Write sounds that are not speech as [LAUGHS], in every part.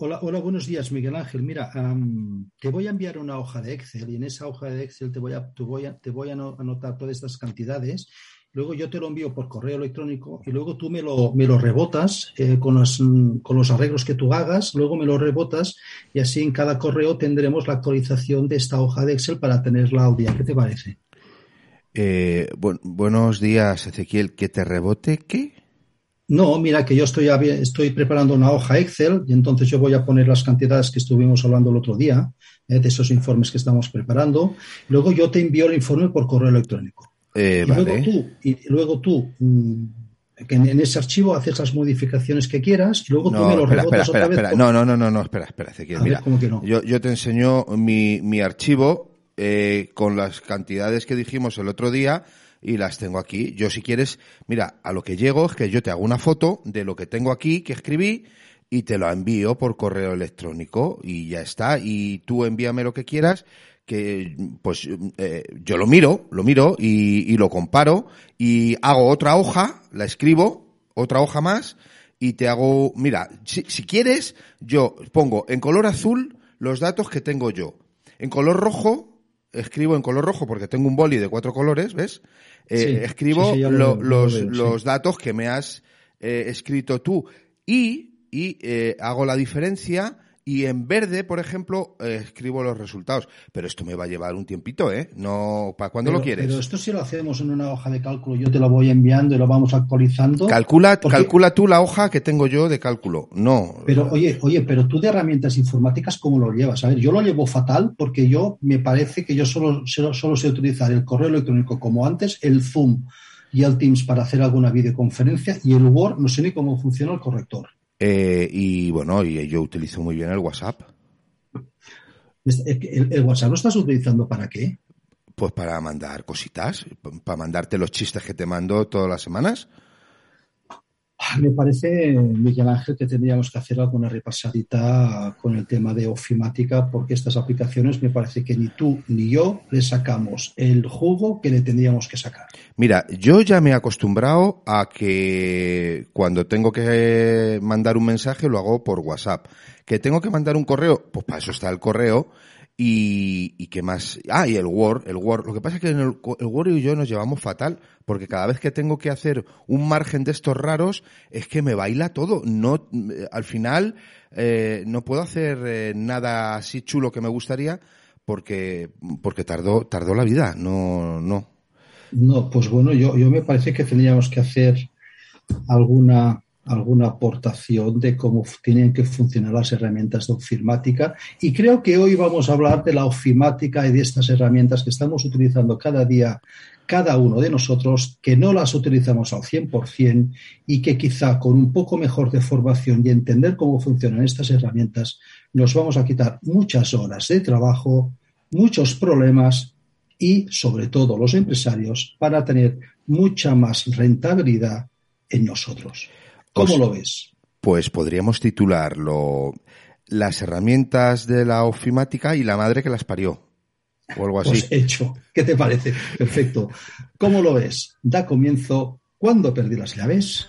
Hola, hola, buenos días, Miguel Ángel. Mira, te voy a enviar una hoja de Excel y en esa hoja de Excel te voy a, te voy a, te voy a ano- anotar todas estas cantidades. Luego yo te lo envío por correo electrónico y luego tú me lo, me lo rebotas eh, con, los, con los arreglos que tú hagas, luego me lo rebotas y así en cada correo tendremos la actualización de esta hoja de Excel para tenerla al día. ¿Qué te parece? Eh, bu- buenos días, Ezequiel. ¿Que te rebote qué? No, mira que yo estoy, estoy preparando una hoja Excel y entonces yo voy a poner las cantidades que estuvimos hablando el otro día, eh, de esos informes que estamos preparando. Luego yo te envío el informe por correo electrónico. Eh, y, luego vale. tú, y luego tú, mm, que en, en ese archivo haces las modificaciones que quieras y luego tú me No, lo espera, espera, otra vez. espera. por- No, no, no, no, no, espera, espera, Ezequiel. Ver, Mira, ¿cómo que no? yo, yo te enseño mi, mi archivo eh, con las cantidades que dijimos el otro día y las tengo aquí. Yo si quieres, mira, a lo que llego es que yo te hago una foto de lo que tengo aquí, que escribí, y te lo envío por correo electrónico y ya está. Y tú envíame lo que quieras que pues eh, yo lo miro, lo miro y, lo comparo y hago otra hoja, la escribo, otra hoja más y te hago, mira, si, si quieres, yo pongo en color azul los datos que tengo yo. En color rojo, escribo en color rojo porque tengo un boli de cuatro colores, ¿ves? Eh, Sí, escribo sí, sí, ya lo lo- veo, ya lo los, veo, los datos que me has eh, escrito tú. Y, y eh, hago la diferencia y en verde, por ejemplo, eh, escribo los resultados. Pero esto me va a llevar un tiempito, ¿eh? No, ¿para cuándo pero, lo quieres? Pero esto si lo hacemos en una hoja de cálculo, yo te lo voy enviando y lo vamos actualizando. Calcula, porque- calcula tú la hoja que tengo yo de cálculo. No. Pero oye, oye, pero tú de herramientas informáticas, ¿cómo lo llevas? A ver, yo lo llevo fatal porque yo me parece que yo solo, solo, solo sé utilizar el correo electrónico como antes, el Zoom y el Teams para hacer alguna videoconferencia y el Word no sé ni cómo funciona el corrector. Eh, y bueno, y yo utilizo muy bien el WhatsApp. ¿El, el WhatsApp lo estás utilizando para qué? Pues para mandar cositas, para mandarte los chistes que te mando todas las semanas. [LAUGHS] Me parece, Miguel Ángel, que tendríamos que hacer alguna repasadita con el tema de ofimática, porque estas aplicaciones me parece que ni tú ni yo le sacamos el jugo que le tendríamos que sacar. Mira, yo ya me he acostumbrado a que cuando tengo que mandar un mensaje lo hago por WhatsApp. Que tengo que mandar un correo, pues para eso está el correo. Y, y qué más. Ah, y el Word, el Word. Lo que pasa es que en el, el Word y yo nos llevamos fatal, porque cada vez que tengo que hacer un margen de estos raros, es que me baila todo. No, eh, al final, eh, no puedo hacer eh, nada así chulo que me gustaría, porque, porque tardó, tardó la vida. No, no. No, pues bueno, yo, yo me parece que tendríamos que hacer alguna, alguna aportación de cómo tienen que funcionar las herramientas de ofimática. Y creo que hoy vamos a hablar de la ofimática y de estas herramientas que estamos utilizando cada día, cada uno de nosotros, que no las utilizamos al 100% y que quizá con un poco mejor de formación y entender cómo funcionan estas herramientas, nos vamos a quitar muchas horas de trabajo, muchos problemas y sobre todo los empresarios para tener mucha más rentabilidad en nosotros. ¿Cómo Pues- lo ves? Pues podríamos titularlo Las herramientas de la ofimática y la madre que las parió. O algo así. Pues hecho. ¿Qué te parece? Perfecto. ¿Cómo lo ves? Da comienzo cuando perdí las llaves.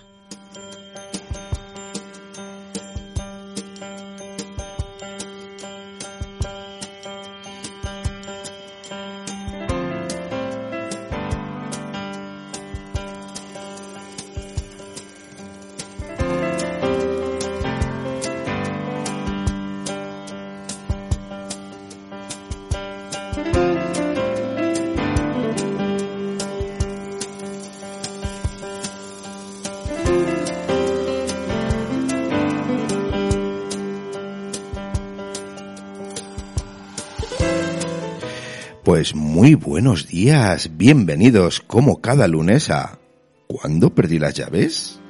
Pues muy buenos días, bienvenidos como cada lunes a ¿Cuándo perdí las llaves?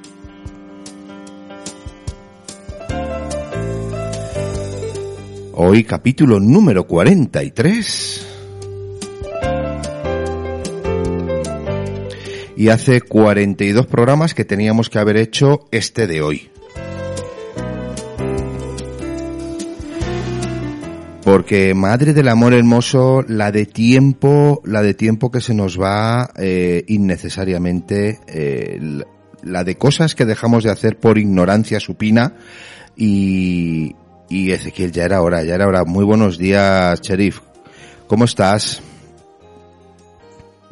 Hoy capítulo número 43. Y hace 42 programas que teníamos que haber hecho este de hoy. Porque madre del amor hermoso, la de tiempo, la de tiempo que se nos va eh, innecesariamente, eh, la- de cosas que dejamos de hacer por ignorancia supina y, Y Ezequiel, ya era hora, ya era hora. Muy buenos días, Sheriff. ¿Cómo estás?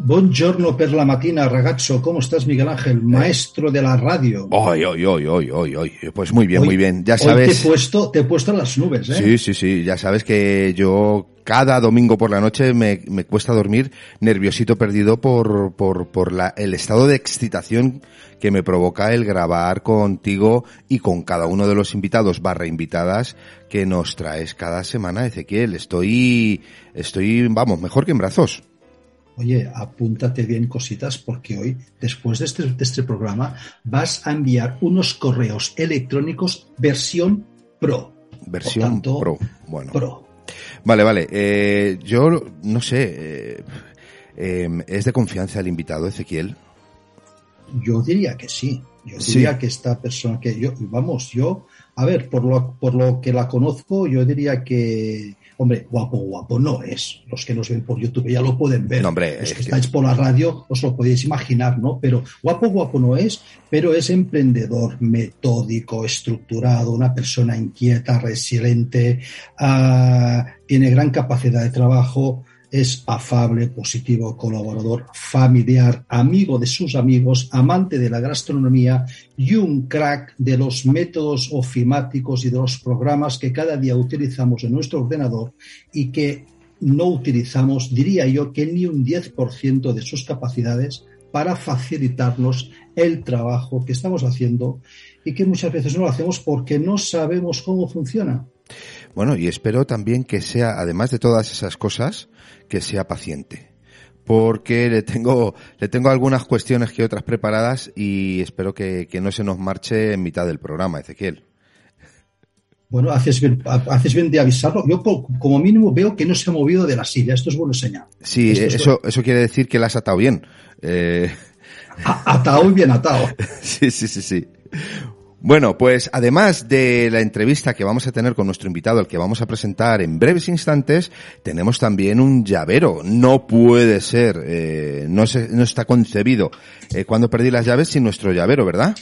Buongiorno per la mattina, ragazzo. ¿Cómo estás, Miguel Ángel? Maestro de la radio. Hoy, hoy, hoy, hoy, hoy, hoy. Pues muy bien, muy bien. Ya sabes. te he puesto, te he puesto en las nubes, ¿eh? Sí, sí, sí. Ya sabes que yo cada domingo por la noche me, me cuesta dormir nerviosito perdido por, por, por la, el estado de excitación que me provoca el grabar contigo y con cada uno de los invitados barra invitadas que nos traes cada semana, Ezequiel. Estoy, estoy, vamos, mejor que en brazos oye, apúntate bien cositas porque hoy, después de este, de este programa, vas a enviar unos correos electrónicos versión Pro. Versión Pro. Bueno. Pro. Vale, vale. Eh, yo no sé. Eh, em, ¿Es de confianza el invitado, Ezequiel? Yo diría que sí. Yo diría que esta persona que yo, vamos, yo, a ver, por lo, por lo que la conozco, yo diría que Hombre, guapo, guapo no es. Los que nos ven por YouTube ya lo pueden ver. No, hombre, Los que estáis por la radio os lo podéis imaginar, ¿no? Pero guapo, guapo no es, pero es emprendedor, metódico, estructurado, una persona inquieta, resiliente, uh, tiene gran capacidad de trabajo, es afable, positivo, colaborador, familiar, amigo de sus amigos, amante de la gastronomía y un crack de los métodos ofimáticos y de los programas que cada día utilizamos en nuestro ordenador y que no utilizamos, diría yo, que ni un 10% de sus capacidades para facilitarnos el trabajo que estamos haciendo y que muchas veces no lo hacemos porque no sabemos cómo funciona. Bueno, y espero también que sea, además de todas esas cosas, que sea paciente. Porque le tengo, le tengo algunas cuestiones que otras preparadas y espero que, no se nos marche en mitad del programa, Ezequiel. Bueno, haces bien, haces bien de avisarlo. Yo como mínimo veo que no se ha movido de la silla. Esto es buena señal. Sí, eso, eso quiere decir que la has atado bien. Eh... Atado y bien atado. [LAUGHS] sí, sí, sí, sí. Bueno, pues además de la entrevista que vamos a tener con nuestro invitado, al que vamos a presentar en breves instantes, tenemos también un llavero. No puede ser, eh, no, está concebido eh, cuando perdí las llaves sin nuestro llavero, ¿verdad?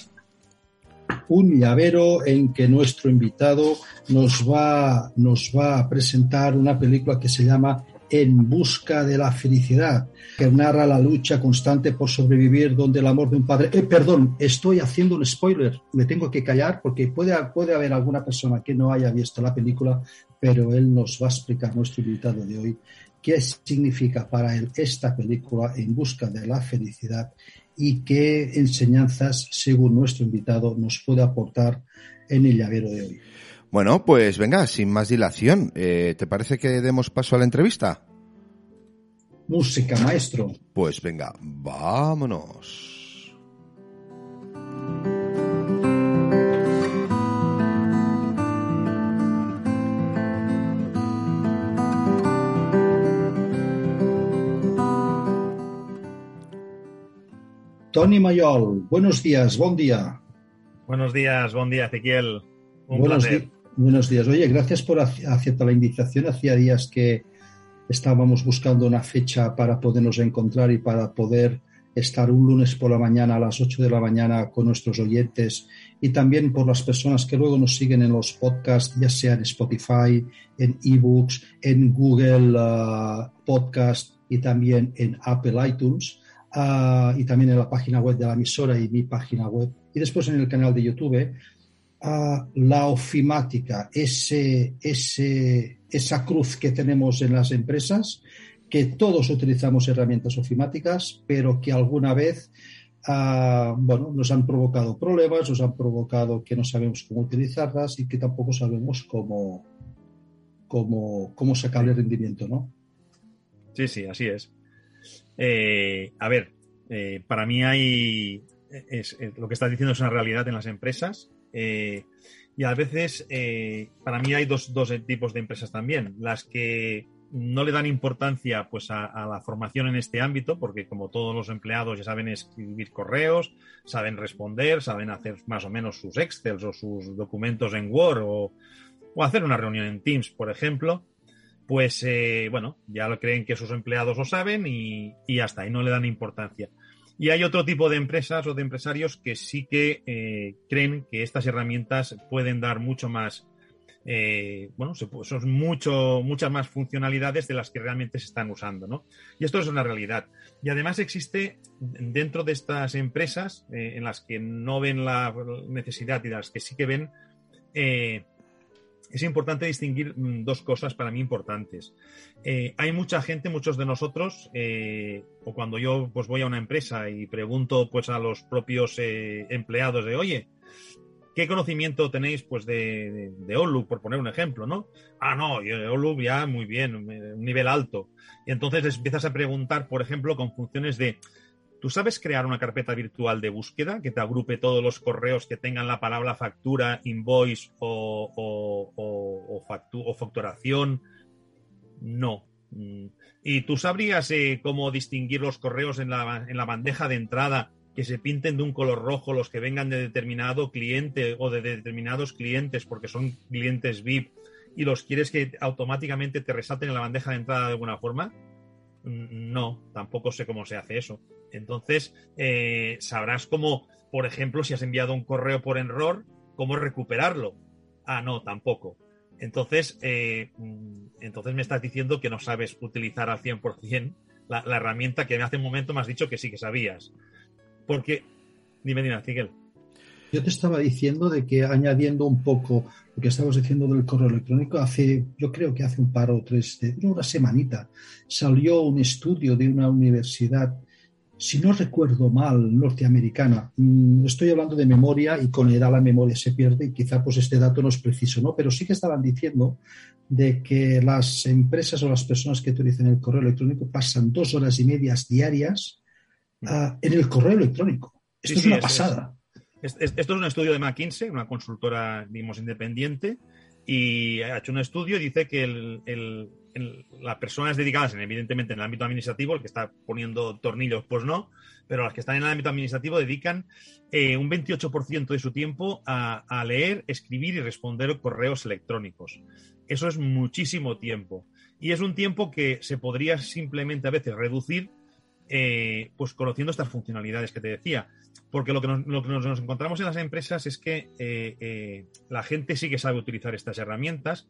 Un llavero en que nuestro invitado nos va, nos va a presentar una película que se llama en busca de la felicidad, que narra la lucha constante por sobrevivir donde el amor de un padre... Eh, perdón, estoy haciendo un spoiler, me tengo que callar porque puede, puede haber alguna persona que no haya visto la película, pero él nos va a explicar, nuestro invitado de hoy, qué significa para él esta película en busca de la felicidad y qué enseñanzas, según nuestro invitado, nos puede aportar en el llavero de hoy. Bueno, pues venga, sin más dilación, eh, ¿te parece que demos paso a la entrevista? Música, maestro. Pues venga, vámonos. Tony Mayol, buenos días, buen día. Buenos días, buen día, Ezequiel. Un buenos placer. Buenos días. Oye, gracias por aceptar la invitación. Hacía días que estábamos buscando una fecha para podernos encontrar y para poder estar un lunes por la mañana a las 8 de la mañana con nuestros oyentes y también por las personas que luego nos siguen en los podcasts, ya sea en Spotify, en eBooks, en Google uh, Podcast y también en Apple iTunes uh, y también en la página web de la emisora y mi página web y después en el canal de YouTube la ofimática, ese, ese, esa cruz que tenemos en las empresas, que todos utilizamos herramientas ofimáticas, pero que alguna vez uh, bueno, nos han provocado problemas, nos han provocado que no sabemos cómo utilizarlas y que tampoco sabemos cómo, cómo, cómo sacarle rendimiento, ¿no? Sí, sí, así es. Eh, a ver, eh, para mí hay. Es, lo que estás diciendo es una realidad en las empresas eh, y a veces, eh, para mí hay dos, tipos de empresas también. Las que no le dan importancia pues, a, la formación en este ámbito, porque como todos los empleados ya saben escribir correos, saben responder, saben hacer más o menos sus Excel o sus documentos en Word o, hacer una reunión en Teams, por ejemplo, pues eh, bueno, ya lo creen que sus empleados lo saben y, y hasta ahí no le dan importancia. Y hay otro tipo de empresas o de empresarios que sí que eh, creen que estas herramientas pueden dar mucho más eh, bueno, son mucho, muchas más funcionalidades de las que realmente se están usando, ¿no? Y esto es una realidad. Y además existe dentro de estas empresas eh, en las que no ven la necesidad y las que sí que ven, es importante distinguir mm, dos cosas para mí importantes. hay mucha gente, muchos de nosotros, o cuando yo pues voy a una empresa y pregunto pues a los propios empleados de, oye, ¿Qué conocimiento tenéis pues de, de, por poner un ejemplo, no? Ah, no, OLU ya muy bien, un nivel alto. Y entonces empiezas a preguntar, por ejemplo, con funciones de, ¿tú sabes crear una carpeta virtual de búsqueda que te agrupe todos los correos que tengan la palabra factura, invoice o, facturación? No. Mm. ¿Y tú sabrías eh, cómo distinguir los correos en la, en la bandeja de entrada que se pinten de un color rojo los que vengan de determinado cliente o de determinados clientes porque son clientes VIP y los quieres que automáticamente te resalten en la bandeja de entrada de alguna forma? Mm, no, tampoco sé cómo se hace eso. Entonces, eh, sabrás cómo, por ejemplo, si has enviado un correo por error, cómo recuperarlo. Ah, no, tampoco. Entonces, eh, mm, entonces me estás diciendo que no sabes utilizar al 100% la, la herramienta que hace un momento me has dicho que sí que sabías. Porque, dime, dime, Miguel. Yo te estaba diciendo de que añadiendo un poco lo que estábamos diciendo del correo electrónico, hace, yo creo que hace un par o tres, de, una semanita, salió un estudio de una universidad, si no recuerdo mal, norteamericana. Mm, estoy hablando de memoria y con edad la memoria se pierde y quizá pues este dato no es preciso, ¿no? Pero sí que estaban diciendo de que las empresas o las personas que utilizan el correo electrónico pasan dos horas y medias diarias en el correo electrónico. Esto es una pasada. esto es un estudio de McKinsey, una consultora, digamos, independiente, y ha hecho un estudio y dice que las personas dedicadas, evidentemente, en el ámbito administrativo, el que está poniendo tornillos, pues no, pero las que están en el ámbito administrativo dedican eh, un 28% de su tiempo a, leer, escribir y responder correos electrónicos. Eso es muchísimo tiempo. Y es un tiempo que se podría simplemente a veces reducir eh, pues conociendo estas funcionalidades que te decía. Porque lo que nos, encontramos en las empresas es que eh, eh, la gente sí que sabe utilizar estas herramientas,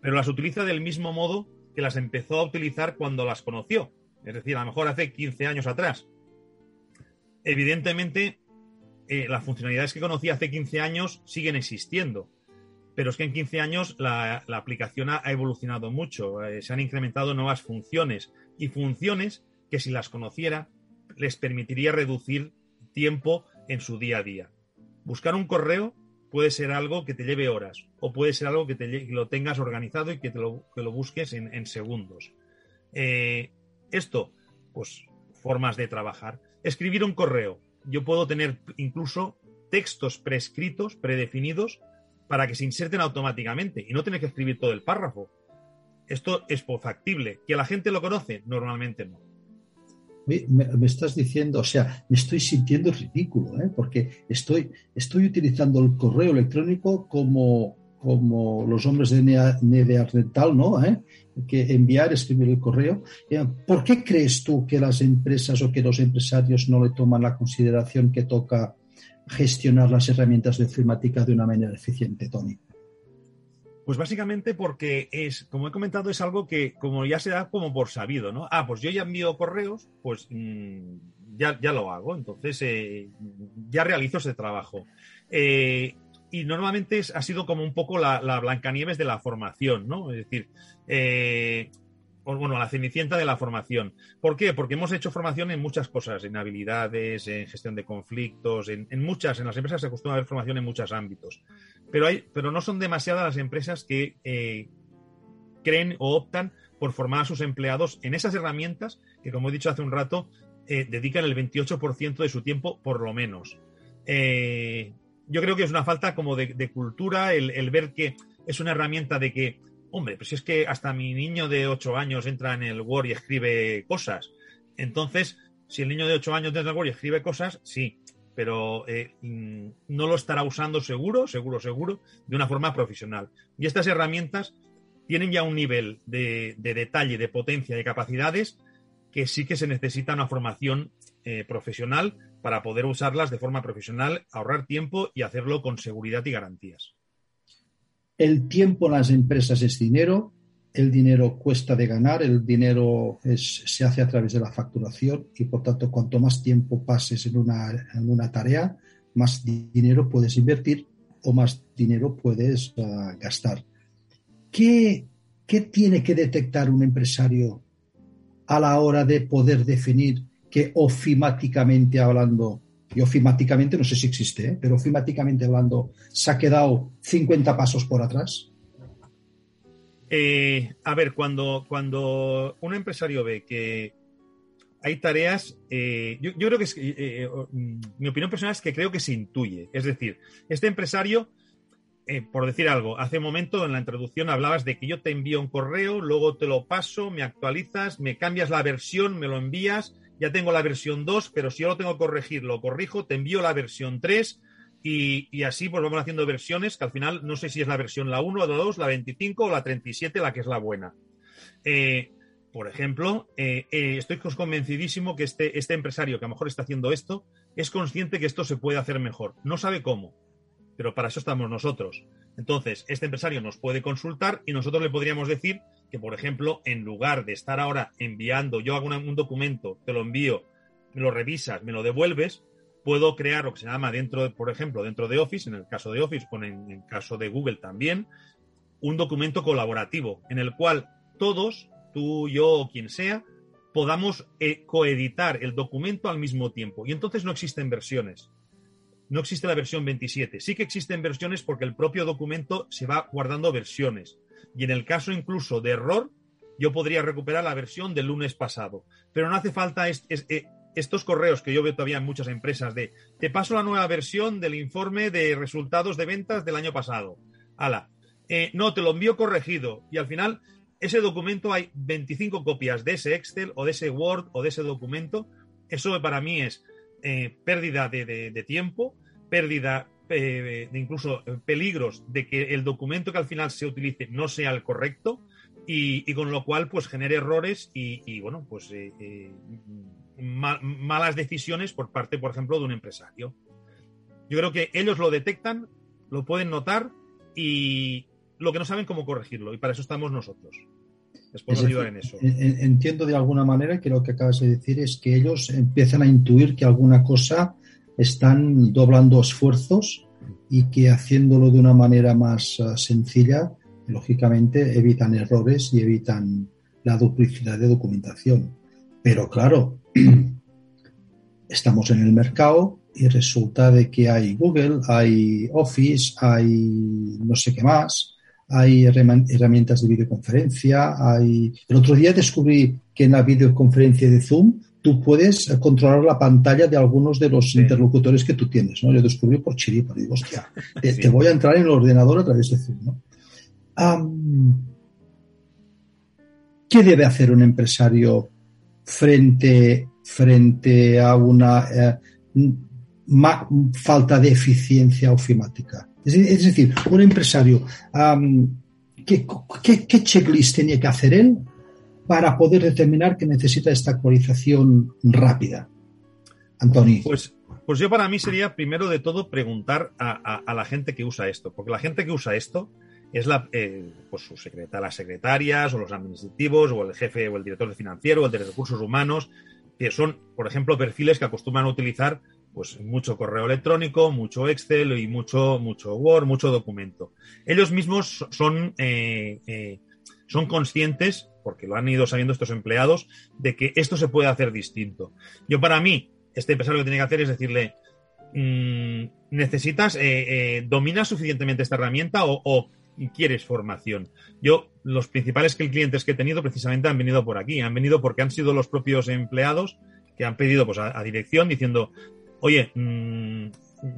pero las utiliza del mismo modo que las empezó a utilizar cuando las conoció. Es decir, a lo mejor hace 15 años atrás. Evidentemente, las funcionalidades que conocí hace 15 años siguen existiendo. Pero es que en 15 años la aplicación ha evolucionado mucho. se han incrementado nuevas funciones y funciones que si las conociera les permitiría reducir tiempo en su día a día. Buscar un correo puede ser algo que te lleve horas o puede ser algo que, te, lo tengas organizado y que, te lo, lo busques en, segundos. Eh, esto, pues formas de trabajar. Escribir un correo. Yo puedo tener incluso textos prescritos, predefinidos, para que se inserten automáticamente y no tener que escribir todo el párrafo. Esto es factible. ¿Que la gente lo conoce? Normalmente no me, estás diciendo, o sea, me estoy sintiendo ridículo, ¿eh? porque estoy, estoy utilizando el correo electrónico como, como los hombres de Neandertal, ¿no? ¿Eh? Que enviar, escribir el correo. Eh, ¿Por qué crees tú que las empresas o que los empresarios no le toman la consideración que toca gestionar las herramientas de informática de una manera eficiente, Tony? Pues básicamente porque es, como he comentado, es algo que como ya se da como por sabido, ¿no? Ah, pues yo ya envío correos, pues mm, ya, ya, lo hago, entonces eh, ya realizo ese trabajo. Eh, y normalmente ha sido como un poco la, la, Blancanieves de la formación, ¿no? Es decir, eh, bueno, la cenicienta de la formación. ¿Por qué? Porque hemos hecho formación en muchas cosas, en habilidades, en gestión de conflictos, en, muchas, en las empresas se acostumbra a haber formación en muchos ámbitos. Pero, hay, pero no son demasiadas las empresas que eh, creen o optan por formar a sus empleados en esas herramientas que, como he dicho hace un rato, eh, dedican el 28% de su tiempo, por lo menos. Eh, yo creo que es una falta como de, cultura el ver que es una herramienta de que Hombre, pues es que hasta mi niño de 8 años entra en el Word y escribe cosas. Entonces, si el niño de 8 años entra en el Word y escribe cosas, sí, pero eh, mm, no lo estará usando seguro, seguro, seguro, de una forma profesional. Y estas herramientas tienen ya un nivel de, detalle, de potencia, de capacidades que sí que se necesita una formación eh, profesional para poder usarlas de forma profesional, ahorrar tiempo y hacerlo con seguridad y garantías. El tiempo en las empresas es dinero, el dinero cuesta de ganar, el dinero se hace a través de la facturación y por tanto cuanto más tiempo pases en una, tarea, más dinero puedes invertir o más dinero puedes ah, gastar. ¿Qué, ¿Qué tiene que detectar un empresario a la hora de poder definir que ofimáticamente hablando, y ofimáticamente no sé si existe, ¿eh? pero ofimáticamente hablando, se ha quedado 50 pasos por atrás? Eh, a ver, cuando, cuando un empresario ve que hay tareas, eh, yo, creo que es, mm, mi opinión personal es que creo que se intuye. Es decir, este empresario eh, por decir algo, hace un momento en la introducción hablabas de que yo te envío un correo, luego te lo paso, me actualizas, me cambias la versión, me lo envías, ya tengo la versión 2, pero si yo lo tengo que corregir, lo corrijo, te envío la versión 3 y, así pues vamos haciendo versiones que al final no sé si es la versión la 1, la 2, la 25 o la 37 la que es la buena. Eh, por ejemplo, eh, estoy convencidísimo que este, este empresario que a lo mejor está haciendo esto es consciente que esto se puede hacer mejor. No sabe cómo pero para eso estamos nosotros. Entonces, este empresario nos puede consultar y nosotros le podríamos decir que, por ejemplo, en lugar de estar ahora enviando, yo hago un documento, te lo envío, me lo revisas, me lo devuelves, puedo crear lo que se llama dentro, por ejemplo, dentro de Office, en el caso de Office o en el caso de Google también, un documento colaborativo en el cual todos, tú, yo o quien sea, podamos eh, coeditar el documento al mismo tiempo. Y entonces no existen versiones no existe la versión 27. Sí que existen versiones porque el propio documento se va guardando versiones. Y en el caso incluso de error, yo podría recuperar la versión del lunes pasado. Pero no hace falta eh, estos correos que yo veo todavía en muchas empresas de te paso la nueva versión del informe de resultados de ventas del año pasado. Ala. Eh, no, te lo envío corregido. Y al final, ese documento hay 25 copias de ese Excel o de ese Word o de ese documento. Eso para mí es eh, pérdida de, tiempo, pérdida eh, de incluso eh, peligros de que el documento que al final se utilice no sea el correcto y, con lo cual pues genere errores y, bueno pues eh, malas decisiones por parte por ejemplo de un empresario. Yo creo que ellos lo detectan lo pueden notar y lo que no saben cómo corregirlo y para eso estamos nosotros. Les podemos ayudar en eso. entiendo de alguna manera que lo que acabas de decir es que ellos empiezan a intuir que alguna cosa están doblando esfuerzos y que haciéndolo de una manera más eh, sencilla, lógicamente evitan errores y evitan la duplicidad de documentación. Pero claro, [CLEARS THROAT] estamos en el mercado y resulta de que hay Google, hay Office, hay no sé qué más, hay herramientas de videoconferencia, hay... El otro día descubrí que en la videoconferencia de Zoom tú puedes controlar la pantalla de algunos de los interlocutores que tú tienes, ¿no? Yo descubrí por chiripa, digo, hostia, te, voy a entrar en el ordenador a través de Zoom, ¿no? ¿Qué debe hacer un empresario frente, frente a una eh, falta de eficiencia ofimática? Es, decir, un empresario, ¿qué, qué checklist tenía que hacer él para poder determinar que necesita esta actualización rápida? Antoni. Pues, pues yo para mí sería primero de todo preguntar a, la gente que usa esto, porque la gente que usa esto es la, eh, pues su las secretarias o los administrativos o el jefe o el director de financiero o el de recursos humanos, que son, por ejemplo, perfiles que acostumbran a utilizar pues mucho correo electrónico, mucho Excel y mucho, mucho Word, mucho documento. Ellos mismos son, eh, eh, son conscientes porque lo han ido sabiendo estos empleados, de que esto se puede hacer distinto. Yo para mí, este empresario lo que tiene que hacer es decirle, mm, necesitas, eh, eh, dominas suficientemente esta herramienta o, quieres formación. Yo, los principales clientes que he tenido precisamente han venido por aquí, han venido porque han sido los propios empleados que han pedido pues, a, dirección diciendo, oye, mm,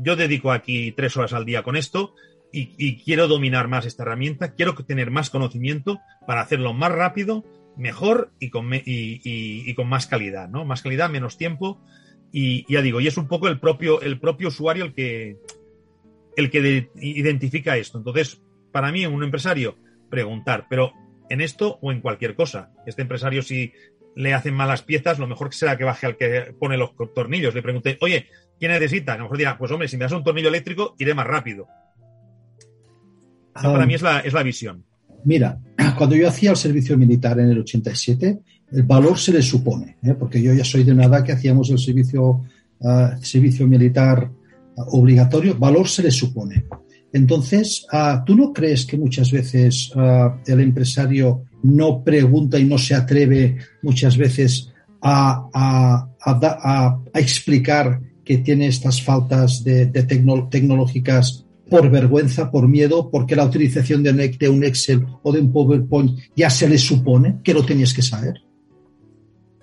yo dedico aquí tres horas al día con esto, y, quiero dominar más esta herramienta, quiero tener más conocimiento para hacerlo más rápido, mejor y con, y, con más calidad, ¿no? Más calidad, menos tiempo. Y ya digo, y es un poco el propio, el propio usuario el que, el que identifica esto. Entonces, para mí, un empresario, preguntar, pero en esto o en cualquier cosa. Este empresario, si le hacen malas piezas, lo mejor será que baje al que pone los tornillos. Le pregunte, oye, ¿quién necesita? A lo mejor dirá, pues hombre, si me das un tornillo eléctrico, iré más rápido para mí es la, es la visión. Mira, [CLEARS THROAT] cuando yo hacía el servicio militar en el 87, el valor se le supone, ¿eh? porque yo ya soy de una edad que hacíamos el servicio, uh, servicio militar obligatorio, valor se le supone. Entonces, uh, ¿tú no crees que muchas veces uh, el empresario no pregunta y no se atreve muchas veces a, a, a, a explicar que tiene estas faltas de, de tecno, tecnológicas por vergüenza, por miedo, porque la utilización de un, Excel o de un PowerPoint ya se le supone que lo tenías que saber?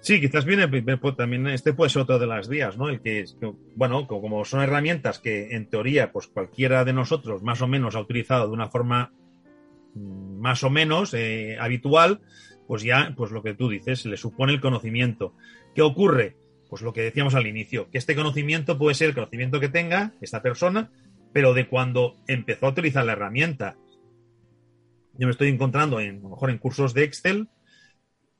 Sí, quizás viene pues, también este puede ser otro de las vías, ¿no? El que, bueno, como son herramientas que en teoría, pues cualquiera de nosotros más o menos ha utilizado de una forma mm, más o menos eh, habitual, pues ya, pues lo que tú dices, le supone el conocimiento. ¿Qué ocurre? Pues lo que decíamos al inicio, que este conocimiento puede ser el conocimiento que tenga esta persona, pero de cuando empezó a utilizar la herramienta. Yo me estoy encontrando en, a lo mejor en cursos de Excel,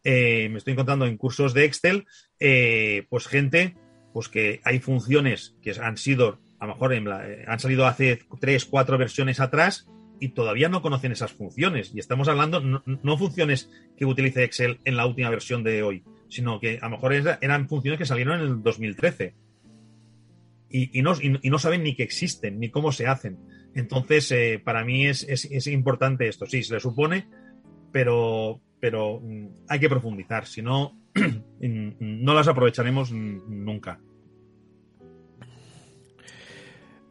eh, me estoy encontrando en cursos de Excel, eh, pues gente, pues que hay funciones que han sido, a lo mejor en la, eh, han salido hace tres, cuatro versiones atrás y todavía no conocen esas funciones. Y estamos hablando no, no funciones que utilice Excel en la última versión de hoy, sino que a lo mejor eran funciones que salieron en el 2013. Y, no, y, no, saben ni que existen, ni cómo se hacen. Entonces, eh, para mí es, es, es, importante esto. Sí, se le supone, pero, pero mm, hay que profundizar, si no, [CLEARS THROAT] no las aprovecharemos nunca.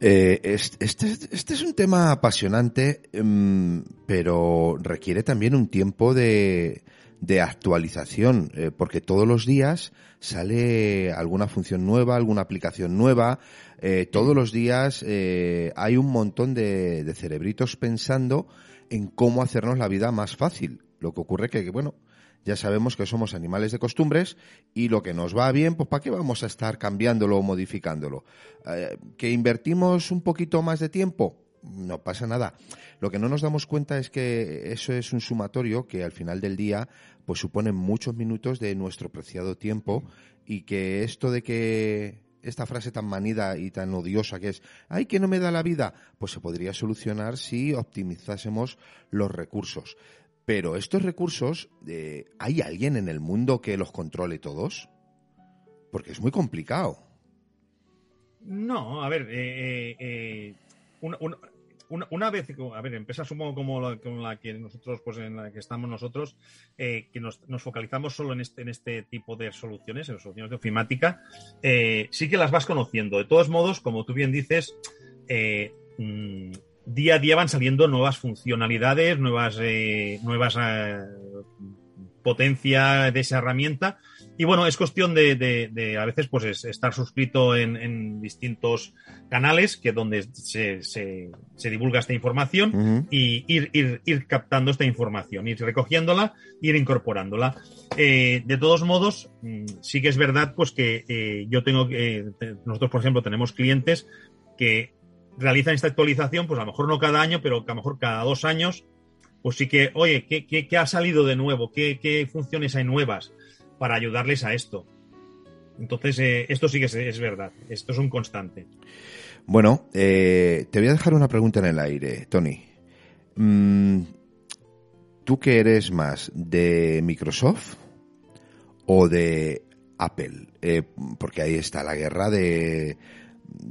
Eh, este, este, es un tema apasionante, pero requiere también un tiempo de, de actualización, eh, porque todos los días sale alguna función nueva, alguna aplicación nueva, eh, todos los días eh, hay un montón de, de cerebritos pensando en cómo hacernos la vida más fácil. Lo que ocurre que, bueno, ya sabemos que somos animales de costumbres y lo que nos va bien, pues ¿para qué vamos a estar cambiándolo o modificándolo? ¿Que invertimos un poquito más de tiempo? No pasa nada. Lo que no nos damos cuenta es que eso es un sumatorio que al final del día pues supone muchos minutos de nuestro preciado tiempo y que esto de que esta frase tan manida y tan odiosa que es, ay, que no me da la vida, pues se podría solucionar si optimizásemos los recursos. Pero estos recursos, eh, ¿hay alguien en el mundo que los controle todos? Porque es muy complicado. No, a ver, eh, eh, una, una, una, vez, a ver, empresas supongo como la, como la que nosotros, pues en la que estamos nosotros, eh, que nos, nos, focalizamos solo en este, en este tipo de soluciones, en soluciones de ofimática, eh, sí que las vas conociendo. De todos modos, como tú bien dices, eh, mmm, día a día van saliendo nuevas funcionalidades, nuevas, nuevas potencia de esa herramienta. Y bueno, es cuestión de, de, de a veces pues es estar suscrito en, en, distintos canales que donde se, se, se divulga esta información uh -huh. y ir, ir, ir, captando esta información, ir recogiéndola, ir incorporándola. Eh, de todos modos, mm, sí que es verdad pues que eh, yo tengo que, nosotros por ejemplo tenemos clientes que realizan esta actualización, pues a lo mejor no cada año, pero a lo mejor cada dos años, pues sí que, oye, ¿qué, qué, qué ha salido de nuevo? ¿Qué, ¿Qué, funciones hay nuevas para ayudarles a esto? Entonces, eh, esto sí que es, verdad, esto es un constante. Bueno, eh, te voy a dejar una pregunta en el aire, Tony. Mm, ¿Tú qué eres más, de Microsoft o de Apple? Eh, porque ahí está la guerra de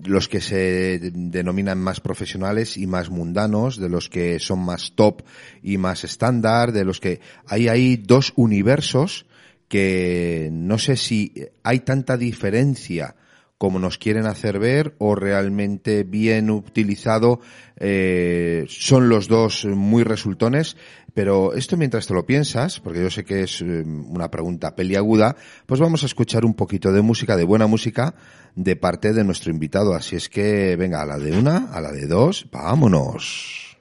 los que se denominan más profesionales y más mundanos, de los que son más top y más estándar, de los que hay ahí dos universos que no sé si hay tanta diferencia como nos quieren hacer ver o realmente bien utilizado eh, son los dos muy resultones. Pero esto mientras te lo piensas, porque yo sé que es una pregunta peliaguda, pues vamos a escuchar un poquito de música, de buena música, de parte de nuestro invitado. Así es que, venga, a la de una, a la de dos, vámonos.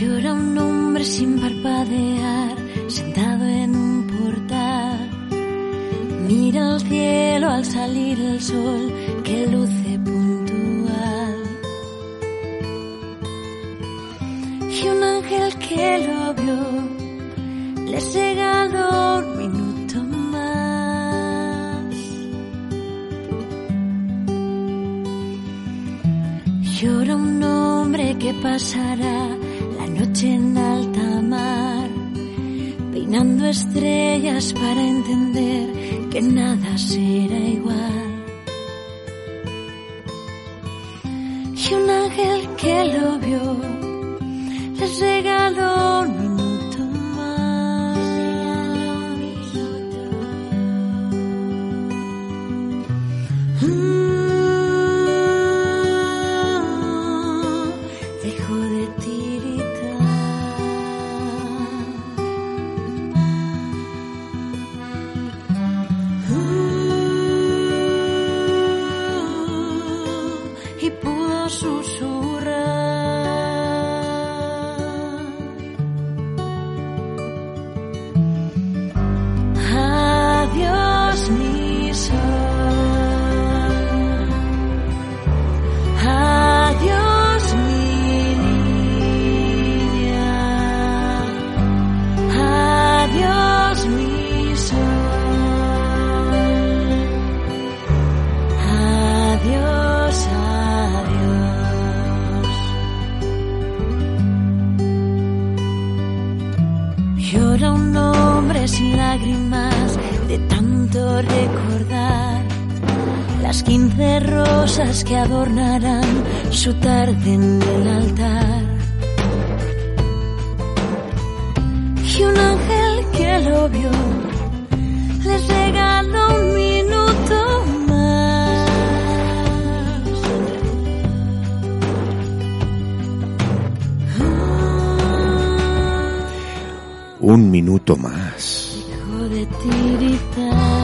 Llora un hombre sin parpadear, sentado en un portal. Mira al cielo al salir el sol que luce puntual. Y un ángel que lo vio le regaló un minuto más. Llora un hombre que pasará estrellas para entender que nada será igual. Y un ángel que lo vio recordar las quince rosas que adornarán su tarde en el altar. Y un ángel que lo vio les regaló un minuto más. Un minuto más. Dejó de tiritar.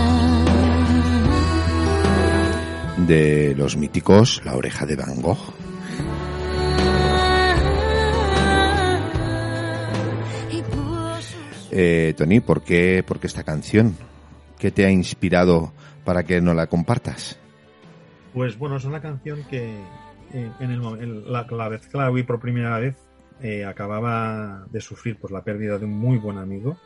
De los míticos La oreja de Van Gogh. Eh, Tony, ¿por qué, ¿por qué esta canción? ¿Qué te ha inspirado para que nos la compartas? Pues bueno, es una canción que eh, en el, la, vez que la oí por primera vez eh, acababa de sufrir pues la pérdida de un muy buen amigo,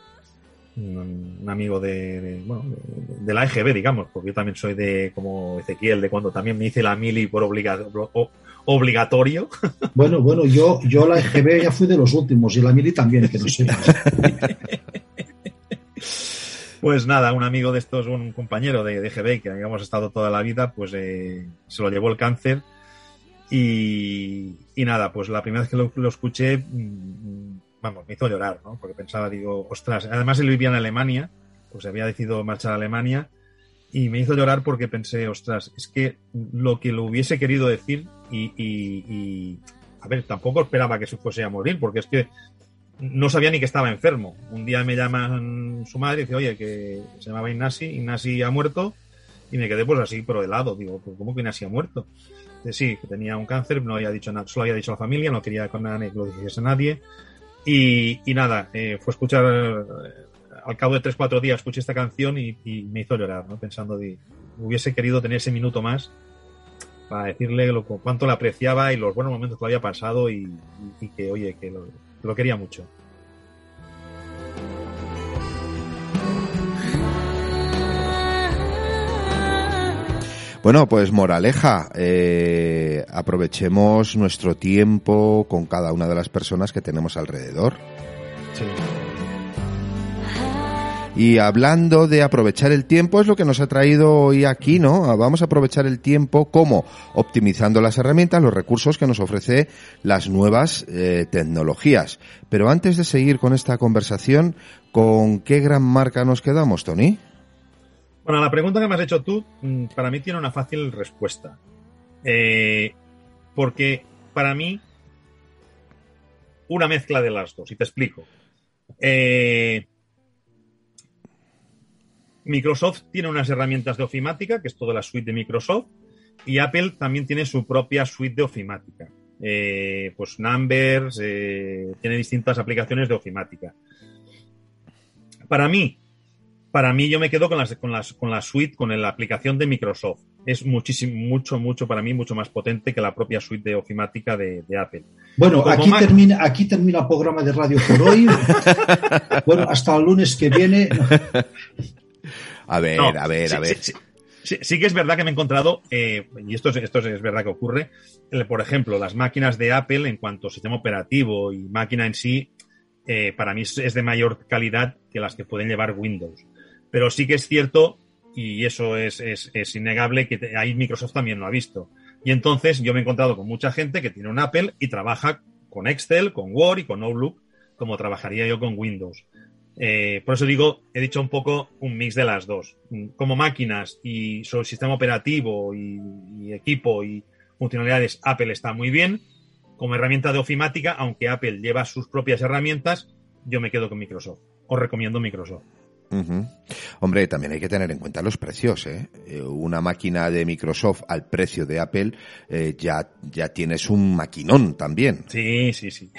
un, amigo de, de, bueno, de, de la EGB, digamos, porque yo también soy de como Ezequiel, de cuando también me hice la mili por obligatorio. [LAUGHS] Bueno, bueno, yo, yo la EGB ya fui de los últimos y la Mili también, que no sé. Pues nada, un amigo de estos, un compañero de, EGB que habíamos estado toda la vida, pues eh, se lo llevó el cáncer. Y, y nada, pues la primera vez que lo, lo escuché, mm, vamos, me hizo llorar, ¿no? Porque pensaba, digo, ostras, además él vivía en Alemania, pues había decidido marchar a Alemania, y me hizo llorar porque pensé, ostras, es que lo que lo hubiese querido decir, y, y- y, a ver, tampoco esperaba que se fuese a morir, porque es que no sabía ni que estaba enfermo. Un día me llaman su madre y dice, oye, que se llamaba Ignasi, Ignasi ha muerto, y me quedé pues así, pero de lado, digo, ¿cómo que Ignasi ha muerto? Dice, sí, que tenía un cáncer, no había dicho nada, solo había dicho a la familia, no quería que lo dijese nadie. Y, y nada, eh, fue escuchar, eh, al cabo de tres, cuatro días escuché esta canción y, y me hizo llorar, ¿no? Pensando, de, hubiese querido tener ese minuto más para decirle lo, cuánto la apreciaba y los buenos momentos que había pasado y, que, oye, que lo quería mucho. Bueno, pues moraleja, eh, aprovechemos nuestro tiempo con cada una de las personas que tenemos alrededor. Sí. Y hablando de aprovechar el tiempo, es lo que nos ha traído hoy aquí, ¿no? Ah, Vamos a aprovechar el tiempo como optimizando las herramientas, los recursos que nos ofrece las nuevas eh, tecnologías. Pero antes de seguir con esta conversación, ¿con qué gran marca nos quedamos, Tony? Bueno, la pregunta que me has hecho tú, mm, para mí tiene una fácil respuesta. Eh, porque para mí, una mezcla de las dos, y te explico. Eh, Microsoft tiene unas herramientas de ofimática, que es toda la suite de Microsoft, y Apple también tiene su propia suite de ofimática. Eh, pues Numbers, tiene distintas aplicaciones de ofimática. Para mí, para mí yo me quedo con las, con las, con la suite, con la aplicación de Microsoft. Es muchísimo, mucho, mucho, para mí, mucho más potente que la propia suite de ofimática de, de Apple. Bueno, Como aquí Mac- termina, aquí termina el programa de radio por hoy. [LAUGHS] bueno, hasta el lunes que viene. A ver, No, a ver, sí, a ver. sí, sí. Sí, que es verdad que me he encontrado, eh, y esto es, esto es verdad que ocurre, por ejemplo, las máquinas de Apple en cuanto a sistema operativo y máquina en sí, eh, para mí es, de mayor calidad que las que pueden llevar Windows. Pero sí que es cierto, y eso es, es, innegable, que ahí Microsoft también lo ha visto. Y entonces yo me he encontrado con mucha gente que tiene un Apple y trabaja con Excel, con Word y con Outlook, como trabajaría yo con Windows. Eh, por eso digo, he dicho un poco un mix de las dos. Como máquinas y sobre sistema operativo y, equipo y funcionalidades, Apple está muy bien. Como herramienta de ofimática, aunque Apple lleva sus propias herramientas, yo me quedo con Microsoft. Os recomiendo Microsoft. Hombre, también hay que tener en cuenta los precios. ¿eh? eh una máquina de Microsoft al precio de Apple eh, ya, ya tienes un maquinón también. Sí, sí, sí.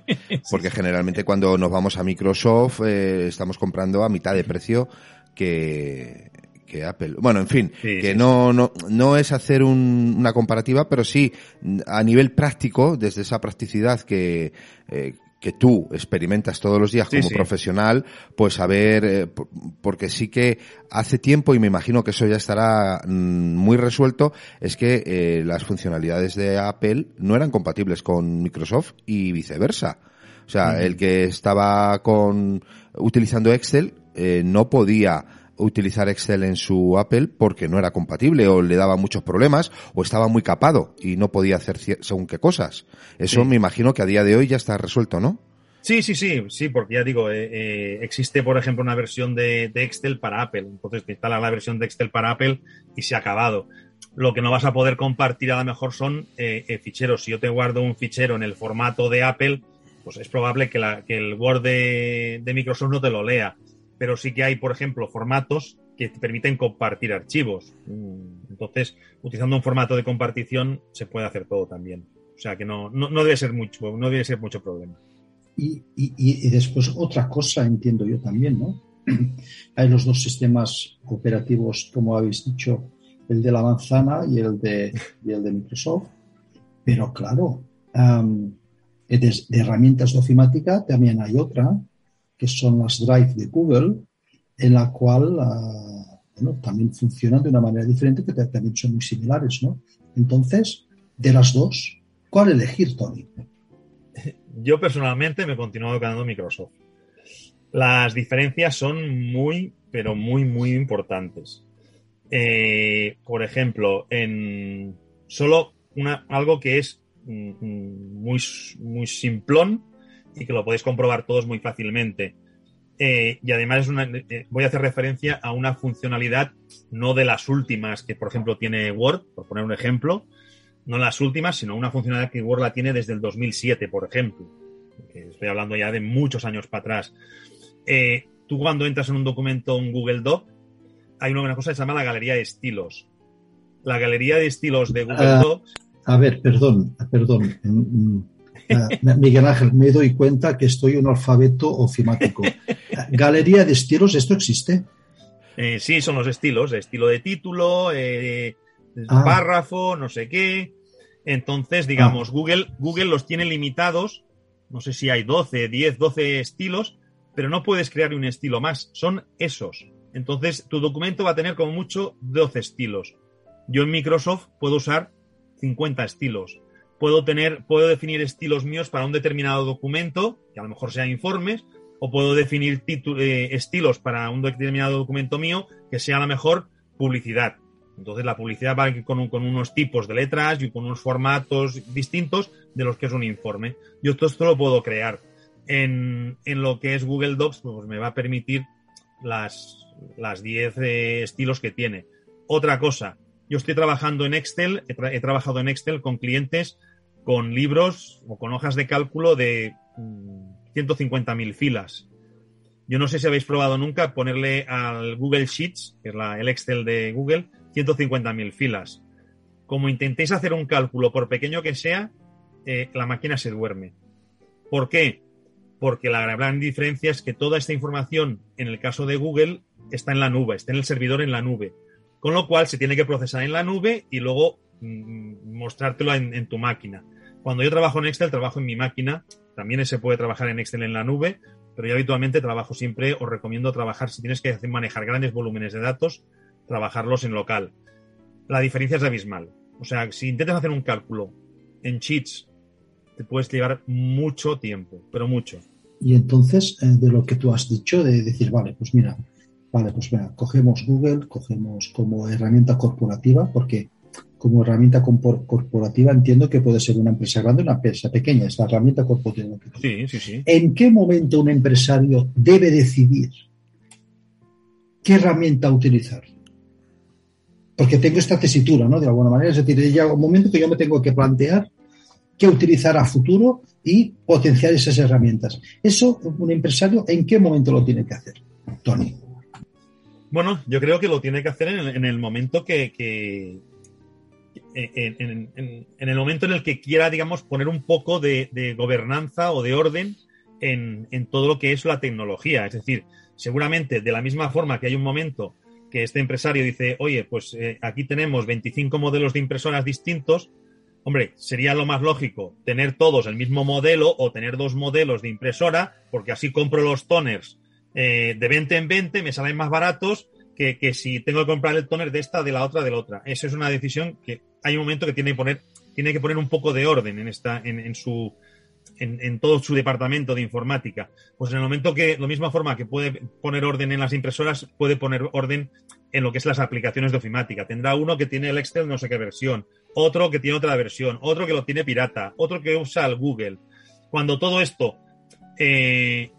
[LAUGHS] Porque generalmente cuando nos vamos a Microsoft eh, estamos comprando a mitad de precio que, que Apple. Bueno, en fin, que no, no, no es hacer una comparativa, pero sí a nivel práctico, desde esa practicidad que, eh, que tú experimentas todos los días como profesional, pues a ver, eh, porque sí que hace tiempo, y me imagino que eso ya estará mm, muy resuelto, es que eh, las funcionalidades de Apple no eran compatibles con Microsoft y viceversa. O sea, el que estaba con utilizando Excel eh, no podía utilizar Excel en su Apple porque no era compatible o le daba muchos problemas o estaba muy capado y no podía hacer según qué cosas. Eso me imagino que a día de hoy ya está resuelto, ¿no? Sí, sí, sí, sí, porque ya digo, eh, eh, existe, por ejemplo, una versión de, Excel para Apple. Entonces te instalas la versión de Excel para Apple y se ha acabado. Lo que no vas a poder compartir a lo mejor son eh, ficheros. Si yo te guardo un fichero en el formato de Apple, pues es probable que, el Word de Microsoft no te lo lea pero sí que hay, por ejemplo, formatos que te permiten compartir archivos. Mm, entonces, utilizando un formato de compartición se puede hacer todo también. O sea que no, no, debe ser mucho, no debe ser mucho problema. Y, y, después otra cosa entiendo yo también, ¿no? [CLEARS THROAT] Hay los dos sistemas operativos, como habéis dicho, el de la manzana y el de, el de Microsoft. Pero claro, de, herramientas de ofimática también hay otra que son las Drive de Google, en la cual ah, también funcionan de una manera diferente, que también son muy similares. ¿no? Entonces, de las dos, ¿cuál elegir, Tony? [LAUGHS] Yo personalmente me he continuado quedando Microsoft. Las diferencias son muy, pero muy, muy importantes. Eh, por ejemplo, en solo una, algo que es mm, mm, muy, muy simplón, y que lo podéis comprobar todos muy fácilmente. Eh, y además es una, eh, voy a hacer referencia a una funcionalidad no de las últimas que, por ejemplo, tiene Word, por poner un ejemplo, no las últimas, sino una funcionalidad que Word la tiene desde el 2007, por ejemplo. estoy hablando ya de muchos años para atrás. Eh, tú cuando entras en un documento, un Google Doc, hay una cosa que se llama la galería de estilos. La galería de estilos de Google ah, Docs. A ver, perdón, perdón. Miguel Ángel, me doy cuenta que estoy un alfabeto ofimático. [LAUGHS] Galería de estilos, ¿esto existe? Eh, sí, son los estilos, estilo de título, eh, ah. párrafo, no sé qué. Entonces, digamos, ah. Google, Google los tiene limitados, no sé si hay 12, 10, 12 estilos, pero no puedes crear un estilo más, son esos. Entonces, tu documento va a tener como mucho 12 estilos. Yo en Microsoft puedo usar 50 estilos puedo tener, puedo definir estilos míos para un determinado documento, que a lo mejor sean informes, o puedo definir eh, estilos para un determinado documento mío que sea a lo mejor publicidad. Entonces la publicidad va con, con unos tipos de letras y con unos formatos distintos de los que es un informe. Yo todo esto lo puedo crear. En, lo que es Google Docs, pues me va a permitir las, las 10 eh, estilos que tiene. Otra cosa, yo estoy trabajando en Excel, he trabajado en Excel con clientes con libros o con hojas de cálculo de 150.000 mm, filas. Yo no sé si habéis probado nunca ponerle al Google Sheets, que es el Excel de Google, 150.000 filas. Como intentéis hacer un cálculo, por pequeño que sea, eh, la máquina se duerme. ¿Por qué? Porque la gran diferencia es que toda esta información, en el caso de Google, está en la nube, está en el servidor en la nube. Con lo cual se tiene que procesar en la nube y luego mostrártelo en, tu máquina. Cuando yo trabajo en Excel, trabajo en mi máquina. También se puede trabajar en Excel en la nube, pero yo habitualmente trabajo siempre, os recomiendo trabajar, si tienes que manejar grandes volúmenes de datos, trabajarlos en local. La diferencia es abismal. O sea, si intentas hacer un cálculo en cheats, te puedes llevar mucho tiempo, pero mucho. Y entonces, eh, de lo que tú has dicho, de decir, vale, pues mira, vale, pues mira, cogemos Google, cogemos como herramienta corporativa, porque como herramienta corporativa entiendo que puede ser una empresa grande o una empresa pequeña, es la herramienta corporativa. Sí, sí, sí. ¿En qué momento un empresario debe decidir qué herramienta utilizar? Porque tengo esta tesitura, ¿no? De alguna manera, es decir, llega un momento que yo me tengo que plantear qué utilizar a futuro y potenciar esas herramientas. Eso, un empresario, ¿en qué momento lo tiene que hacer? Tony. Bueno, yo creo que lo tiene que hacer en el, momento que, en, el momento en el que quiera, digamos, poner un poco de, gobernanza o de orden en, todo lo que es la tecnología. Es decir, seguramente de la misma forma que hay un momento que este empresario dice, oye, pues eh, aquí tenemos 25 modelos de impresoras distintos, hombre, sería lo más lógico tener todos el mismo modelo o tener dos modelos de impresora, porque así compro los toners eh, de 20 en 20, me salen más baratos que, si tengo que comprar el toner de esta, de la otra, de la otra. Esa es una decisión que hay un momento que tiene que poner, tiene que poner un poco de orden en esta, en, su, en, todo su departamento de informática. Pues en el momento que, la misma forma que puede poner orden en las impresoras, puede poner orden en lo que es las aplicaciones de ofimática. Tendrá uno que tiene el Excel no sé qué versión, otro que tiene otra versión, otro que lo tiene pirata, otro que usa el Google. Cuando todo esto eh,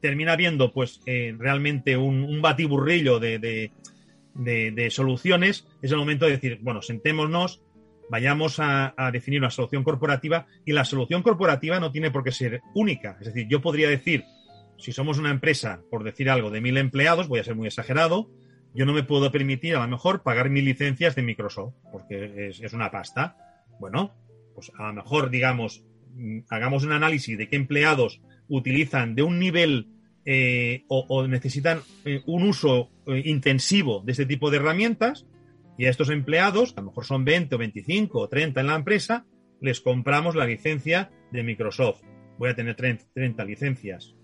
termina viendo pues eh, realmente un, batiburrillo de, soluciones, es el momento de decir, bueno, sentémonos, vayamos a, definir una solución corporativa y la solución corporativa no tiene por qué ser única. Es decir, yo podría decir, si somos una empresa, por decir algo, de mil empleados, voy a ser muy exagerado, yo no me puedo permitir a lo mejor pagar mil licencias de Microsoft, porque es, es una pasta. Bueno, pues a lo mejor, digamos, mm, hagamos un análisis de qué empleados utilizan de un nivel eh, o, necesitan eh, un uso eh, intensivo de este tipo de herramientas y a estos empleados, a lo mejor son 20 o 25 o 30 en la empresa, les compramos la licencia de Microsoft. Voy a tener 30, licencias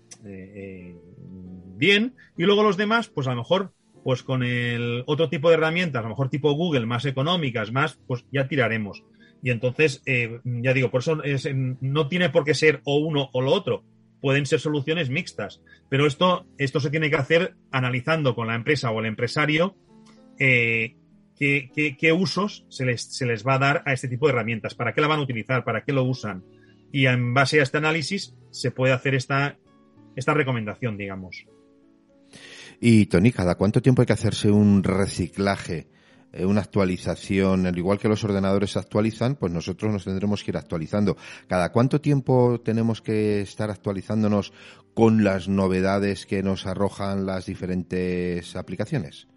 bien y luego los demás, pues a lo mejor pues con el otro tipo de herramientas, a lo mejor tipo Google, más económicas, más, pues ya tiraremos. Y entonces, ya digo, por eso no tiene por qué ser o uno o lo otro pueden ser soluciones mixtas. Pero esto, esto se tiene que hacer analizando con la empresa o el empresario eh, qué, usos se les, se les va a dar a este tipo de herramientas, para qué la van a utilizar, para qué lo usan. Y en base a este análisis se puede hacer esta, esta recomendación, digamos. Y Tony, ¿cada cuánto tiempo hay que hacerse un reciclaje? Eh, una actualización, al igual que los ordenadores se actualizan, pues nosotros nos tendremos que ir actualizando. ¿Cada cuánto tiempo tenemos que estar actualizándonos con las novedades que nos arrojan las diferentes aplicaciones?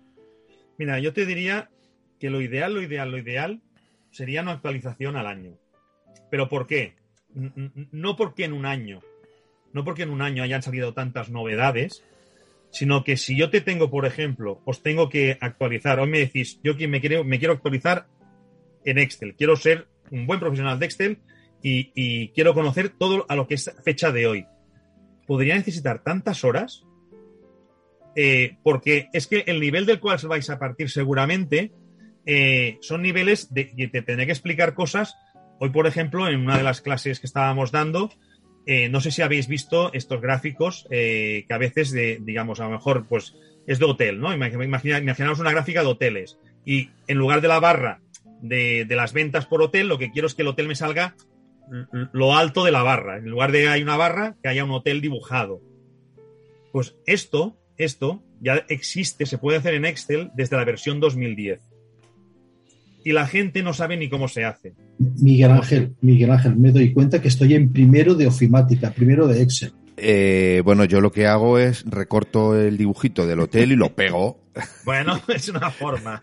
Mira, yo te diría que lo ideal, lo ideal, lo ideal sería una actualización al año. ¿Pero por qué? No porque en un año, no porque en un año hayan salido tantas novedades, sino que si yo te tengo, por ejemplo, os tengo que actualizar, hoy me decís, yo me quiero, me quiero actualizar en Excel, quiero ser un buen profesional de Excel y, quiero conocer todo a lo que es fecha de hoy. ¿Podría necesitar tantas horas? Eh, porque es que el nivel del cual vais a partir seguramente eh, son niveles de que te tendré que explicar cosas. Hoy, por ejemplo, en una de las clases que estábamos dando, eh, no sé si habéis visto estos gráficos eh, que a veces, de, digamos, a lo mejor, pues es de hotel, ¿no? imaginaos una gráfica de hoteles y en lugar de la barra de, las ventas por hotel, lo que quiero es que el hotel me salga lo alto de la barra. En lugar de que haya una barra, que haya un hotel dibujado. Pues esto, esto ya existe, se puede hacer en Excel desde la versión 2010 y la gente no sabe ni cómo se hace. Miguel Ángel, Miguel Ángel, me doy cuenta que estoy en primero de ofimática, primero de Excel. Eh, bueno, yo lo que hago es recorto el dibujito del hotel y lo pego. [LAUGHS] Bueno, es una forma.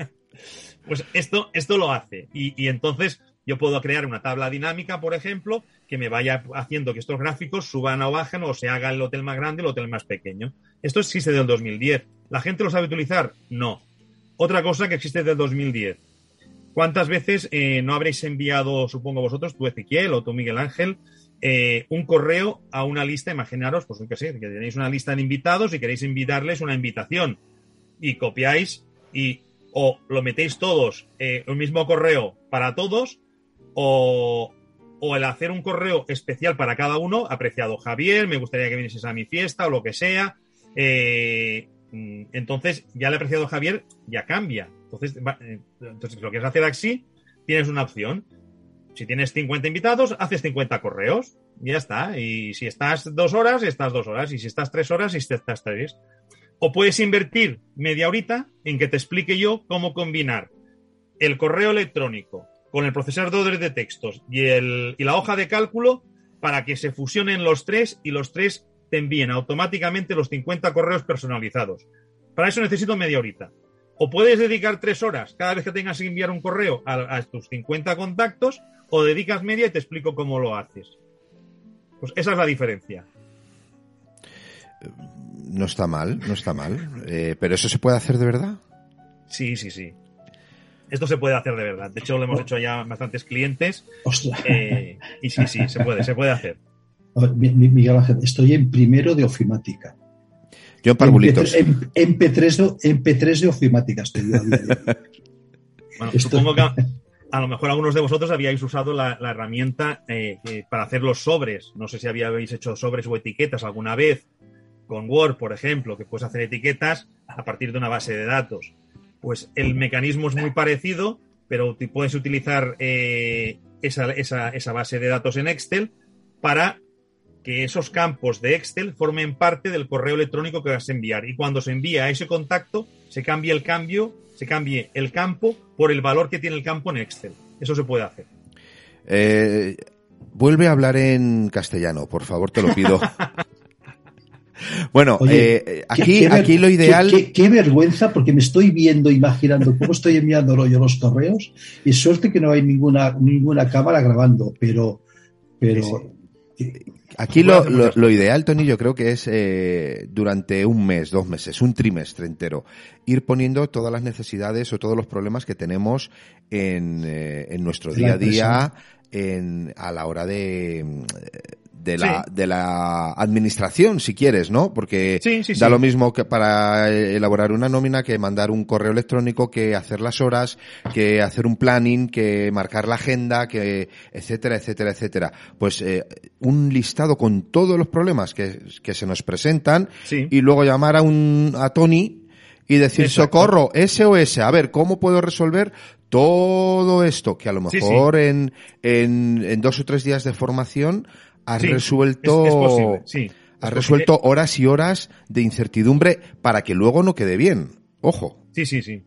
[LAUGHS] pues esto, esto lo hace. Y, entonces yo puedo crear una tabla dinámica, por ejemplo, que me vaya haciendo que estos gráficos suban o bajen o se haga el hotel más grande, el hotel más pequeño. Esto existe del 2010. ¿La gente lo sabe utilizar? No. Otra cosa que existe desde el 2010. ¿Cuántas veces eh, no habréis enviado, supongo vosotros, tú Ezequiel o tú Miguel Ángel, eh, un correo a una lista? Imaginaros, pues que sé, que tenéis una lista de invitados y queréis invitarles una invitación y copiáis y o lo metéis todos en un mismo correo para todos o, o el hacer un correo especial para cada uno, apreciado Javier, me gustaría que vinieses a mi fiesta o lo que sea. Eh, entonces, ya el apreciado Javier ya cambia. Entonces, eh, entonces, lo quieres hacer así, tienes una opción. Si tienes 50 invitados, haces 50 correos. Ya está. Y si estás dos horas, estás dos horas. Y si estás tres horas, estás tres. O puedes invertir media horita en que te explique yo cómo combinar el correo electrónico con el procesador de textos y, el, y la hoja de cálculo para que se fusionen los tres y los tres te envíen automáticamente los 50 correos personalizados. Para eso necesito media horita. O puedes dedicar tres horas cada vez que tengas que enviar un correo a, tus 50 contactos, o dedicas media y te explico cómo lo haces. Pues esa es la diferencia. No está mal, no está mal. Eh, ¿Pero eso se puede hacer de verdad? Sí, sí, sí esto se puede hacer de verdad. De hecho, lo hemos hecho ya bastantes clientes. Eh, y sí, sí, se puede, se puede hacer. Miguel Ángel, estoy en primero de ofimática. Yo en parvulitos. En, en, P3 de, en P3 de ofimática estoy yo. [LAUGHS] bueno, supongo que a, lo mejor algunos de vosotros habíais usado la, herramienta eh, para hacer los sobres. No sé si habíais hecho sobres o etiquetas alguna vez con Word, por ejemplo, que puedes hacer etiquetas a partir de una base de datos. Pues el mecanismo es muy parecido, pero puedes utilizar eh, esa, base de datos en Excel para que esos campos de Excel formen parte del correo electrónico que vas a enviar. Y cuando se envía a ese contacto, se cambia el cambio, se cambie el campo por el valor que tiene el campo en Excel. Eso se puede hacer. Eh, vuelve a hablar en castellano, por favor, te lo pido. [LAUGHS] Bueno, eh, aquí, aquí lo ideal. Qué, vergüenza, porque me estoy viendo, imaginando cómo estoy enviando yo los correos, y suerte que no hay ninguna, ninguna cámara grabando, pero. pero Aquí lo, lo, ideal, Tony, yo creo que es eh, durante un mes, dos meses, un trimestre entero, ir poniendo todas las necesidades o todos los problemas que tenemos en, eh, en nuestro día a día, en, a la hora de, de la, de la administración, si quieres, ¿no? Porque da lo mismo que para elaborar una nómina que mandar un correo electrónico, que hacer las horas, que hacer un planning, que marcar la agenda, que etcétera, etcétera, etcétera. Pues eh, un listado con todos los problemas que, que se nos presentan y luego llamar a un a Tony y decir socorro, SOS, a ver, ¿cómo puedo resolver todo esto? Que a lo mejor En, en, en dos o tres días de formación has resuelto, resuelto horas y horas de incertidumbre para que luego no quede bien. Ojo. Sí, sí, sí.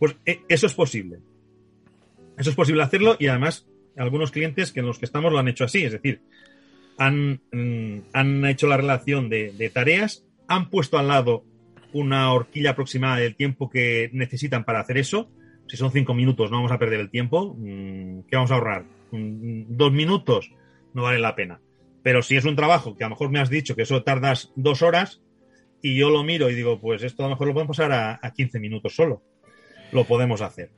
Pues eh, eso es posible. Eso es posible hacerlo y además algunos clientes que en los que estamos lo han hecho así, es decir, han, mm, han hecho la relación de, tareas, han puesto al lado una horquilla aproximada del tiempo que necesitan para hacer eso. Si son cinco minutos, no vamos a perder el tiempo. Mm, ¿Qué vamos a ahorrar? Mm, dos minutos, no vale la pena. Pero si es un trabajo que a lo mejor me has dicho que eso tardas dos horas y yo lo miro y digo, pues esto a lo mejor lo podemos pasar a, 15 minutos solo. Lo podemos hacer.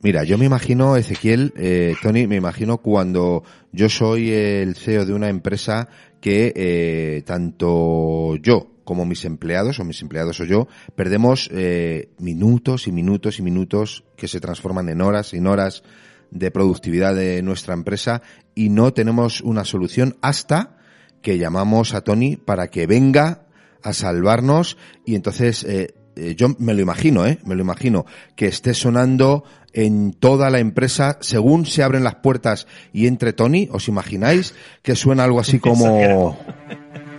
Mira, yo me imagino, Ezequiel, eh, Tony, me imagino cuando yo soy el CEO de una empresa que eh, tanto yo como mis empleados, o mis empleados o yo, perdemos eh, minutos y minutos y minutos que se transforman en horas y en horas de productividad de nuestra empresa y no tenemos una solución hasta que llamamos a Tony para que venga a salvarnos y entonces eh, eh, yo me lo imagino, ¿eh? Me lo imagino que esté sonando en toda la empresa según se abren las puertas y entre Tony. ¿Os imagináis que suena algo así [LAUGHS] como... [LAUGHS]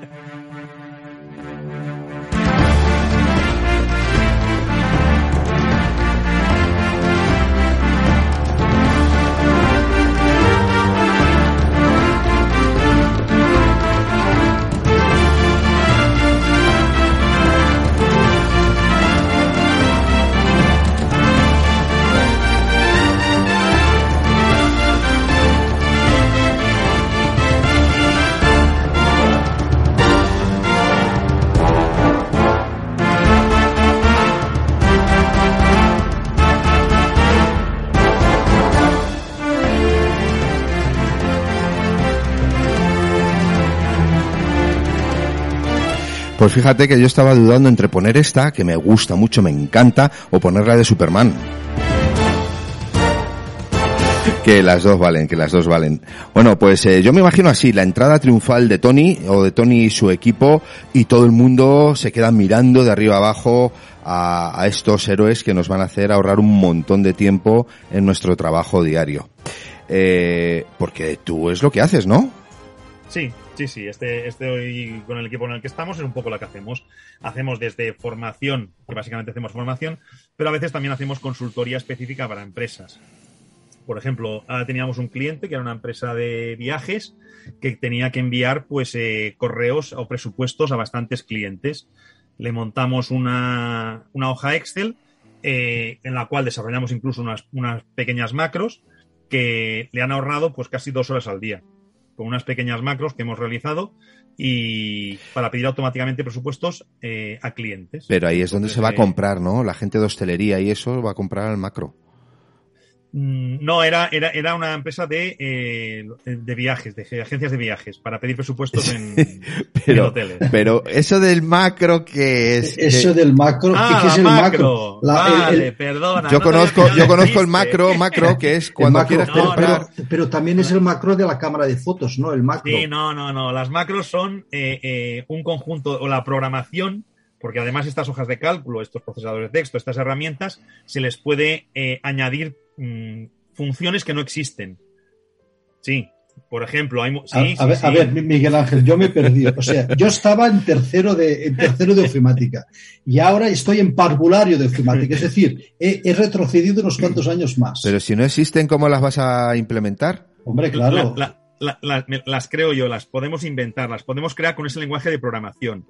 Pues fíjate que yo estaba dudando entre poner esta, que me gusta mucho, me encanta, o ponerla de Superman. Que las dos valen, que las dos valen. Bueno, pues eh, yo me imagino así, la entrada triunfal de Tony, o de Tony y su equipo, y todo el mundo se queda mirando de arriba abajo a, a estos héroes que nos van a hacer ahorrar un montón de tiempo en nuestro trabajo diario. Eh, porque tú es lo que haces, ¿no? Sí, sí, sí. Este, este hoy con el equipo en el que estamos es un poco lo que hacemos. Hacemos desde formación, que básicamente hacemos formación, pero a veces también hacemos consultoría específica para empresas. Por ejemplo, ahora teníamos un cliente que era una empresa de viajes que tenía que enviar pues eh, correos o presupuestos a bastantes clientes. Le montamos una, una hoja Excel eh, en la cual desarrollamos incluso unas, unas pequeñas macros que le han ahorrado pues casi dos horas al día con unas pequeñas macros que hemos realizado y para pedir automáticamente presupuestos eh, a clientes. Pero ahí es donde Entonces, se va a eh, comprar, ¿no? La gente de hostelería y eso va a comprar al macro. Mm, No, era, era, era una empresa de, eh, de viajes, de agencias de viajes, para pedir presupuestos en, [LAUGHS] hoteles. pero eso del macro que es... Eso del macro, ¿qué- Ah, ¿qué es el macro? macro. La- vale, el- perdona. yo no conozco, yo conozco el macro, macro que es [LAUGHS] el cuando macro, No, comprar. pero- pero también es el macro de la cámara de fotos, ¿no? El macro. Sí, no, no, no. Las macros son eh, eh, un conjunto, o la programación, porque además estas hojas de cálculo, estos procesadores de texto, estas herramientas, se les puede eh, añadir mm, funciones que no existen. Sí, por ejemplo, hay... A, sí, a ver, sí. a ver, Mi- Miguel Ángel, yo me he perdido. O sea, yo estaba en tercero de, en tercero de ofimática y ahora estoy en parvulario de ofimática. Es decir, he, he retrocedido unos cuantos años más. Pero si no existen, ¿cómo las vas a implementar? Hombre, claro. La- la- la- la- me- las creo yo, las podemos inventar, las podemos crear con ese lenguaje de programación.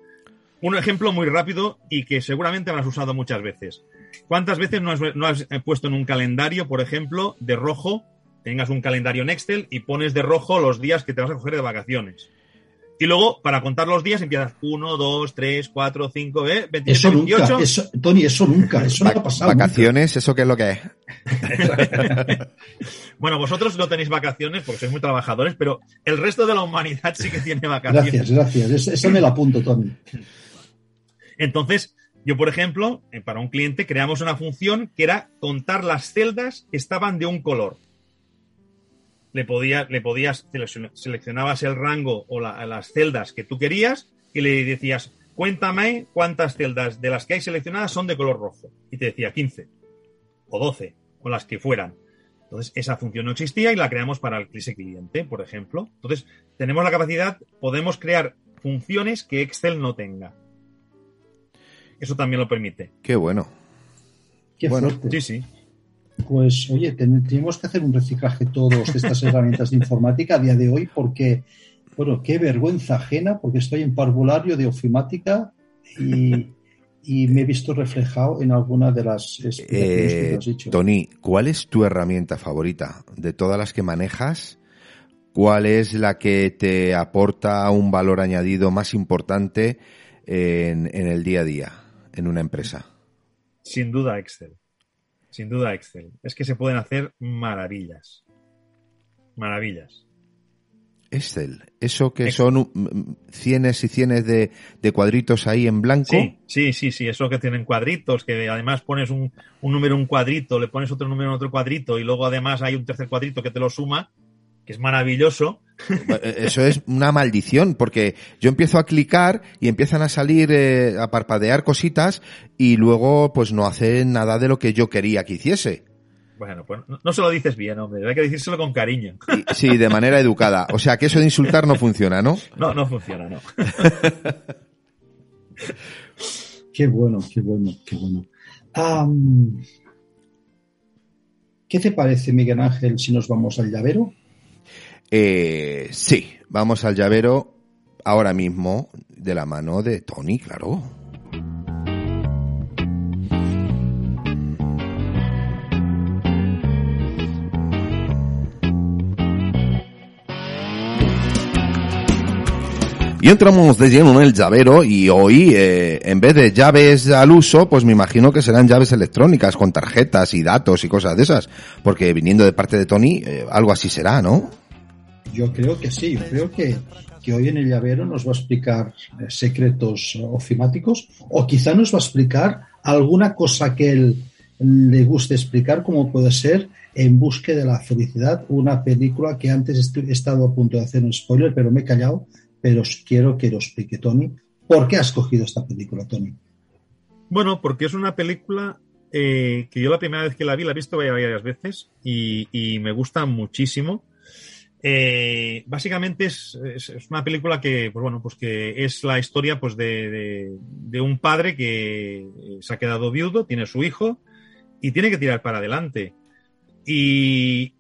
Un ejemplo muy rápido y que seguramente habrás usado muchas veces. ¿Cuántas veces no has, no has, eh, puesto en un calendario, por ejemplo, de rojo, tengas un calendario en Excel y pones de rojo los días que te vas a coger de vacaciones? Y luego, para contar los días, empiezas 1, 2, 3, 4, 5, ¿eh? 27, Eso nunca, 28. eso, Tony, eso nunca, [LAUGHS] eso no ha pasado. nunca. vacaciones, ¿eso qué es lo que es? [LAUGHS] Bueno, vosotros no tenéis vacaciones porque sois muy trabajadores, pero el resto de la humanidad sí que tiene vacaciones. Gracias, gracias. Esa, esa me la apunto, Tony. Entonces, yo, por ejemplo, eh, para un cliente creamos una función que era contar las celdas que estaban de un color. Le, podía, le podías, seleccion- seleccionabas el rango o la- las celdas que tú querías y le decías, cuéntame cuántas celdas de las que hay seleccionadas son de color rojo. Y te decía 15 o 12 o las que fueran. Entonces, esa función no existía y la creamos para ese cliente, por ejemplo. Entonces, tenemos la capacidad, podemos crear funciones que Excel no tenga. Eso también lo permite. Qué bueno. Qué Bueno, fuerte. Sí, sí. Pues, oye, ten- tenemos que hacer un reciclaje todos de estas [LAUGHS] herramientas de informática a día de hoy porque, bueno, qué vergüenza ajena porque estoy en parvulario de ofimática y, y me he visto reflejado en alguna de las explicaciones que Eh, te has dicho. Tony, ¿cuál es tu herramienta favorita de todas las que manejas? ¿Cuál es la que te aporta un valor añadido más importante en, en el día a día en una empresa? Sin duda Excel. Sin duda Excel. Es que se pueden hacer maravillas. Maravillas. Excel, eso que Excel. son mm, cienes y cienes de, de cuadritos ahí en blanco. Sí, sí, sí, sí. Eso que tienen cuadritos, que además pones un, un número en un cuadrito, le pones otro número en otro cuadrito y luego además hay un tercer cuadrito que te lo suma, que es maravilloso. Eh, Eso es una maldición, porque yo empiezo a clicar y empiezan a salir, eh, a parpadear cositas y luego pues no hace nada de lo que yo quería que hiciese. Bueno, pues no, no se lo dices bien, hombre. Hay que decírselo con cariño. Sí, de manera educada. O sea, que eso de insultar no funciona, ¿no? No, no funciona, no. [LAUGHS] Qué bueno, qué bueno, qué bueno. ¿Qué te parece, Miguel Ángel, si nos vamos al llavero? Eh, sí, vamos al llavero ahora mismo de la mano de Tony, claro. Y entramos de lleno en el llavero y hoy, eh, en vez de llaves al uso, pues me imagino que serán llaves electrónicas con tarjetas y datos y cosas de esas. Porque viniendo de parte de Tony, eh, algo así será, ¿no? Yo creo que sí, yo creo que, que hoy en el llavero nos va a explicar eh, secretos ofimáticos o quizá nos va a explicar alguna cosa que él le guste explicar, como puede ser En busca de la felicidad, una película que antes he estado a punto de hacer un spoiler, pero me he callado, pero quiero que lo explique Tony. ¿Por qué has escogido esta película, Tony? Bueno, porque es una película eh, que yo la primera vez que la vi, la he visto varias veces y me gusta muchísimo. Eh, básicamente es, una película que, pues bueno, pues que es la historia pues de, un padre que se ha quedado viudo, tiene su hijo y tiene que tirar para adelante. Y,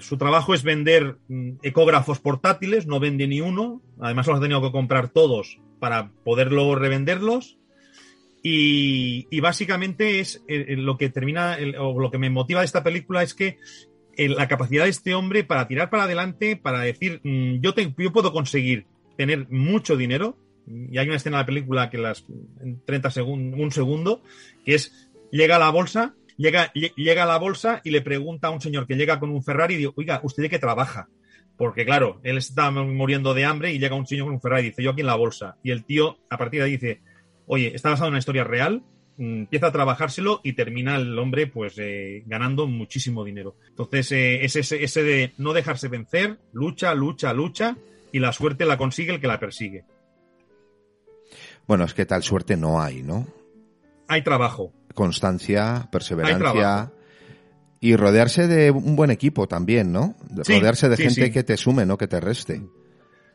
su trabajo es vender mm, ecógrafos portátiles, no vende ni uno, además los ha tenido que comprar todos para poder luego revenderlos. Y, básicamente es eh, lo que termina, o lo que me motiva de esta película es que la capacidad de este hombre para tirar para adelante, para decir, mmm, yo, te, yo puedo conseguir tener mucho dinero, y hay una escena de la película que las en 30 segundos, un segundo, que es llega a la bolsa, llega, llega a la bolsa y le pregunta a un señor que llega con un Ferrari y dice, oiga, ¿usted de qué trabaja? Porque claro, él está muriendo de hambre y llega un señor con un Ferrari y dice, yo aquí en la bolsa. Y el tío a partir de ahí dice, oye, está basado en una historia real, empieza a trabajárselo y termina el hombre pues eh, ganando muchísimo dinero. Entonces eh, es ese, ese, de no dejarse vencer, lucha, lucha, lucha y la suerte la consigue el que la persigue. Bueno, es que tal suerte no hay, ¿no? Hay trabajo. Constancia, perseverancia y rodearse de un buen equipo también, ¿no? Sí, rodearse de sí, gente sí. que te sume, no que te reste.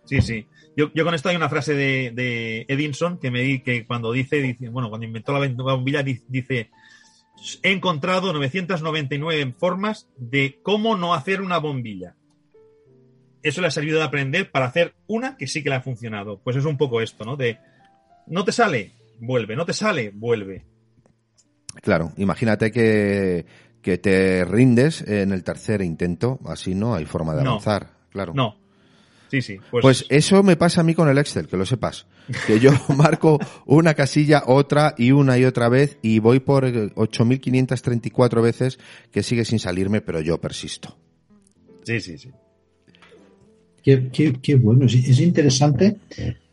Sí, sí. Yo, yo, con esto hay una frase de, de, Edinson que me di que cuando dice, dice, bueno, cuando inventó la bombilla dice, he encontrado 999 formas de cómo no hacer una bombilla. Eso le ha servido de aprender para hacer una que sí que le ha funcionado. Pues es un poco esto, ¿no? De no te sale, vuelve, no te sale, vuelve. Claro, imagínate que, que te rindes en el tercer intento, así no hay forma de avanzar. No, claro. No, Sí, sí. Pues... pues... eso me pasa a mí con el Excel, que lo sepas. Que yo [LAUGHS] marco una casilla, otra y una y otra vez y voy por 8.534 veces que sigue sin salirme, pero yo persisto. Sí, sí, sí. Qué, qué, qué bueno. Es, es, interesante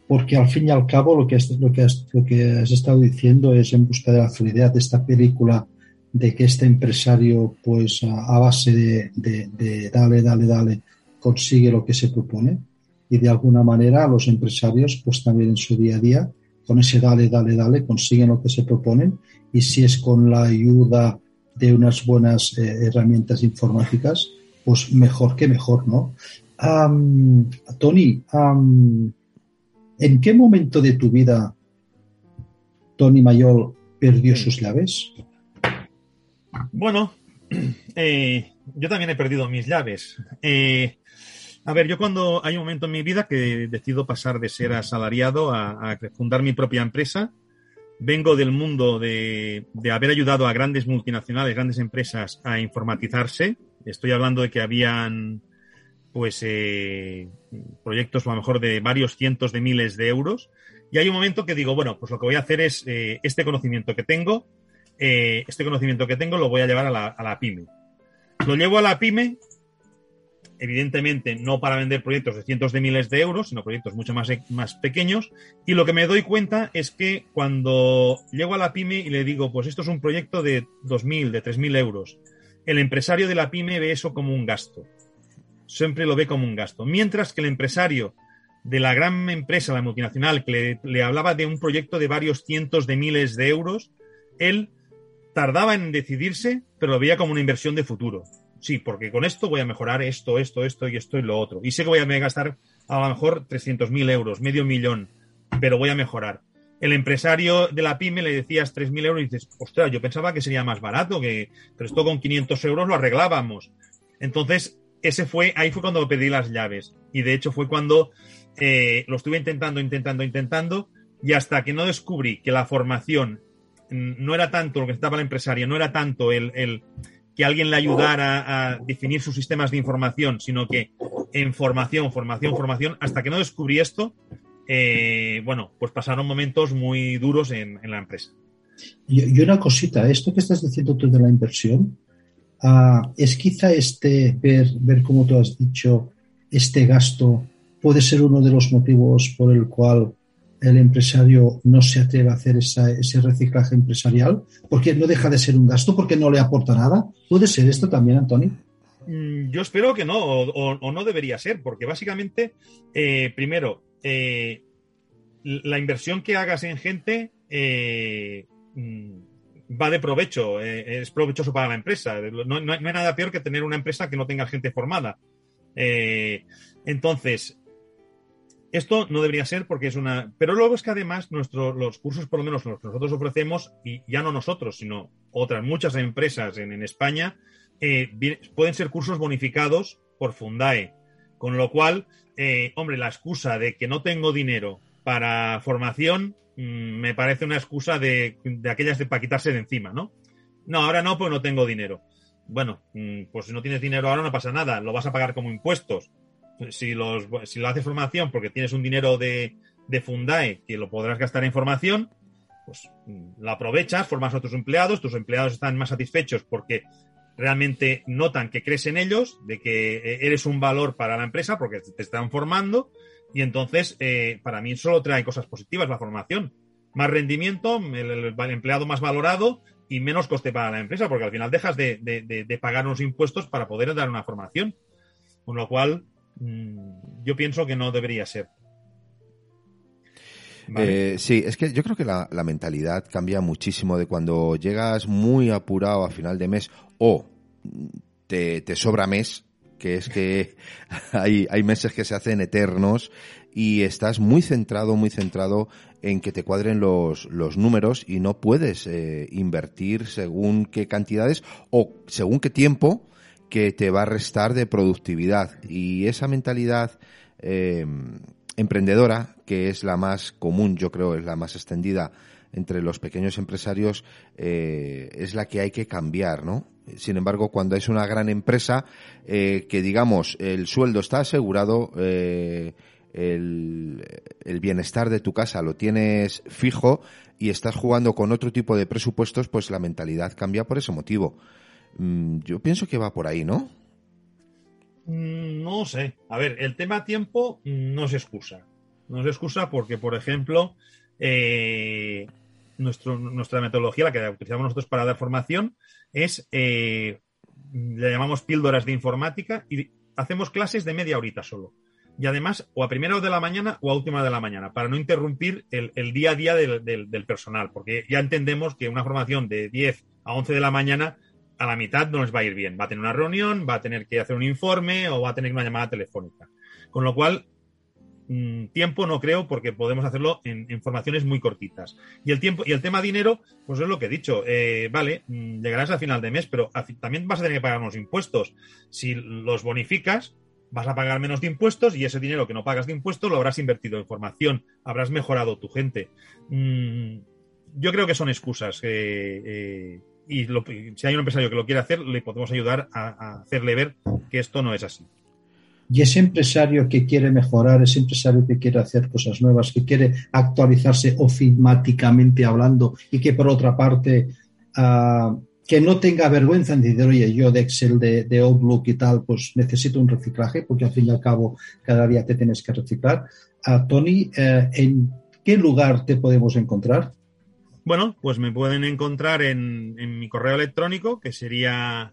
porque al fin y al cabo lo que, has, lo, que has, lo que has estado diciendo es en busca de la felicidad de esta película de que este empresario, pues a, a base de, de, de dale, dale, dale, consigue lo que se propone y de alguna manera los empresarios pues también en su día a día con ese dale, dale, dale consiguen lo que se proponen y si es con la ayuda de unas buenas eh, herramientas informáticas pues mejor que mejor, ¿no? Um, Tony, um, ¿en qué momento de tu vida Tony Mayol perdió sus llaves? Bueno, [CLEARS THROAT] eh, yo también he perdido mis llaves. Eh, a ver, yo cuando hay un momento en mi vida que decido pasar de ser asalariado a, fundar mi propia empresa, vengo del mundo de, de, haber ayudado a grandes multinacionales, grandes empresas a informatizarse. Estoy hablando de que habían pues eh, proyectos a lo mejor de varios cientos de miles de euros. Y hay un momento que digo, bueno, pues lo que voy a hacer es eh, este conocimiento que tengo, eh, este conocimiento que tengo lo voy a llevar a la pyme. Lo llevo a la pyme evidentemente no para vender proyectos de cientos de miles de euros, sino proyectos mucho más, más pequeños. Y lo que me doy cuenta es que cuando llego a la pyme y le digo, pues esto es un proyecto de 2.000, de 3.000 euros, el empresario de la pyme ve eso como un gasto. Siempre lo ve como un gasto. Mientras que el empresario de la gran empresa, la multinacional, que le, le hablaba de un proyecto de varios cientos de miles de euros, él tardaba en decidirse, pero lo veía como una inversión de futuro sí, porque con esto voy a mejorar esto, esto, esto y esto y lo otro. Y sé que voy a gastar a lo mejor 300.000 euros, medio millón, pero voy a mejorar. El empresario de la pyme le decías 3.000 euros y dices, ostras, yo pensaba que sería más barato, que, pero esto con 500 euros lo arreglábamos. Entonces, ese fue, ahí fue cuando pedí las llaves. Y de hecho fue cuando eh, lo estuve intentando, intentando, intentando, y hasta que no descubrí que la formación no era tanto lo que estaba el empresario, no era tanto el, el que alguien le ayudara a definir sus sistemas de información, sino que en formación, formación, formación, hasta que no descubrí esto, eh, bueno, pues pasaron momentos muy duros en, en la empresa. Y, y, una cosita, esto que estás diciendo tú de la inversión, uh, es quizá este ver, ver como tú has dicho, este gasto puede ser uno de los motivos por el cual el empresario no se atreve a hacer ese reciclaje empresarial? Porque no deja de ser un gasto, porque no le aporta nada. ¿Puede ser esto también, Antonio? Mm, yo espero que no, o, no debería ser, porque básicamente, eh, primero, eh, la inversión que hagas en gente eh, mm, va de provecho, es provechoso para la empresa. No, no, hay nada peor que tener una empresa que no tenga gente formada. entonces, esto no debería ser porque es una. Pero luego es que además nuestros los cursos, por lo menos los que nosotros ofrecemos, y ya no nosotros, sino otras muchas empresas en, España, eh, pueden ser cursos bonificados por Fundae. Con lo cual, eh, hombre, la excusa de que no tengo dinero para formación mm, me parece una excusa de, aquellas de para quitarse de encima, ¿no? No, ahora no, pues no tengo dinero. Bueno, mm, pues si no tienes dinero ahora no pasa nada, lo vas a pagar como impuestos si, los, si lo haces formación porque tienes un dinero de, de Fundae que lo podrás gastar en formación, pues mm, la aprovechas, formas a tus empleados, tus empleados están más satisfechos porque realmente notan que crees en ellos, de que eh, eres un valor para la empresa porque te están formando y entonces eh, para mí solo trae cosas positivas la formación. Más rendimiento, el, empleado más valorado y menos coste para la empresa porque al final dejas de, de pagar unos impuestos para poder dar una formación. Con lo cual, yo pienso que no debería ser. Eh, sí, es que yo creo que la, mentalidad cambia muchísimo de cuando llegas muy apurado a final de mes o te, sobra mes, que es que [LAUGHS] hay, hay meses que se hacen eternos y estás muy centrado, muy centrado en que te cuadren los, los números y no puedes eh, invertir según qué cantidades o según qué tiempo que te va a restar de productividad. Y esa mentalidad eh, emprendedora, que es la más común, yo creo, es la más extendida entre los pequeños empresarios, eh, es la que hay que cambiar, ¿no? Sin embargo, cuando es una gran empresa, eh, que digamos, el sueldo está asegurado, el, el, bienestar de tu casa lo tienes fijo y estás jugando con otro tipo de presupuestos, pues la mentalidad cambia por ese motivo. Mm, yo pienso que va por ahí, ¿no? Mm, no sé. A ver, el tema tiempo no se excusa. No se excusa porque, por ejemplo, eh, nuestra metodología, la que utilizamos nosotros para dar formación, es, eh, le llamamos píldoras de informática y hacemos clases de media horita solo. Y además, o a primera hora de la mañana o a última de la mañana, para no interrumpir el, día a día del, del, personal, porque ya entendemos que una formación de 10 a 11 de la mañana a la mitad no les va a ir bien. Va a tener una reunión, va a tener que hacer un informe o va a tener una llamada telefónica. Con lo cual, mm, tiempo no creo porque podemos hacerlo en, formaciones muy cortitas. Y el tiempo y el tema dinero, pues es lo que he dicho. Eh, vale, mm, llegarás a final de mes, pero también vas a tener que pagar unos impuestos. Si los bonificas, vas a pagar menos de impuestos y ese dinero que no pagas de impuestos lo habrás invertido en formación, habrás mejorado tu gente. Mm, yo creo que son excusas. Eh, y si hay un empresario que lo quiere hacer, le podemos ayudar a, hacerle ver que esto no es así. Y ese empresario que quiere mejorar, ese empresario que quiere hacer cosas nuevas, que quiere actualizarse ofimáticamente hablando y que por otra parte ah, que no tenga vergüenza en decir, oye, yo de Excel, de, de, Outlook y tal, pues necesito un reciclaje, porque al fin y al cabo cada día te tienes que reciclar. Uh, Tony, eh, ¿en qué lugar te podemos encontrar? Bueno, pues me pueden encontrar en, mi correo electrónico, que sería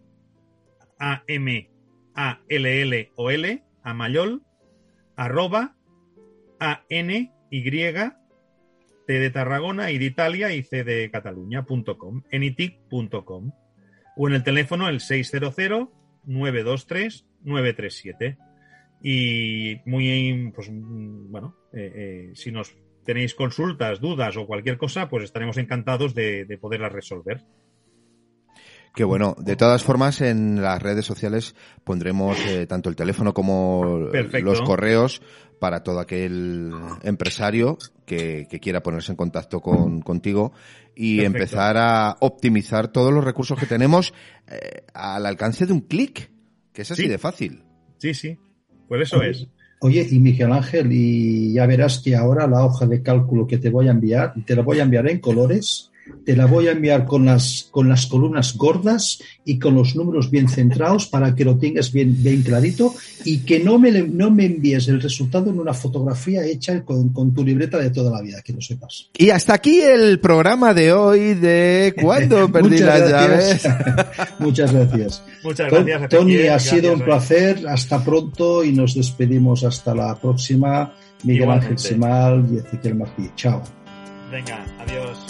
a m a l l o l a mayol arroba a n y t de Tarragona y de Italia y c de Cataluña.com, enitic.com o en el teléfono el 600 923 937 y muy pues bueno eh, eh, si nos tenéis consultas, dudas o cualquier cosa, pues estaremos encantados de, poderlas resolver. Que bueno, de todas formas en las redes sociales pondremos eh, tanto el teléfono como los correos para todo aquel empresario que, quiera ponerse en contacto con, contigo y empezar a optimizar todos los recursos que tenemos eh, al alcance de un clic, que es así de fácil. Sí, sí, pues eso es. Oye, y Miguel Ángel, y ya verás que ahora la hoja de cálculo que te voy a enviar, te la voy a enviar en colores te la voy a enviar con las, con las columnas gordas y con los números bien centrados para que lo tengas bien, bien clarito y que no me, no me envíes el resultado en una fotografía hecha con, con tu libreta de toda la vida, que lo sepas. Y hasta aquí el programa de hoy de ¿Cuándo [LAUGHS] perdí las llaves? [LAUGHS] Muchas gracias. Muchas gracias. Tony, ha sido gracias, un eh. placer. Hasta pronto y nos despedimos hasta la próxima. Miguel Ángel. Simal y Ezequiel Martí. Chao. Venga, adiós.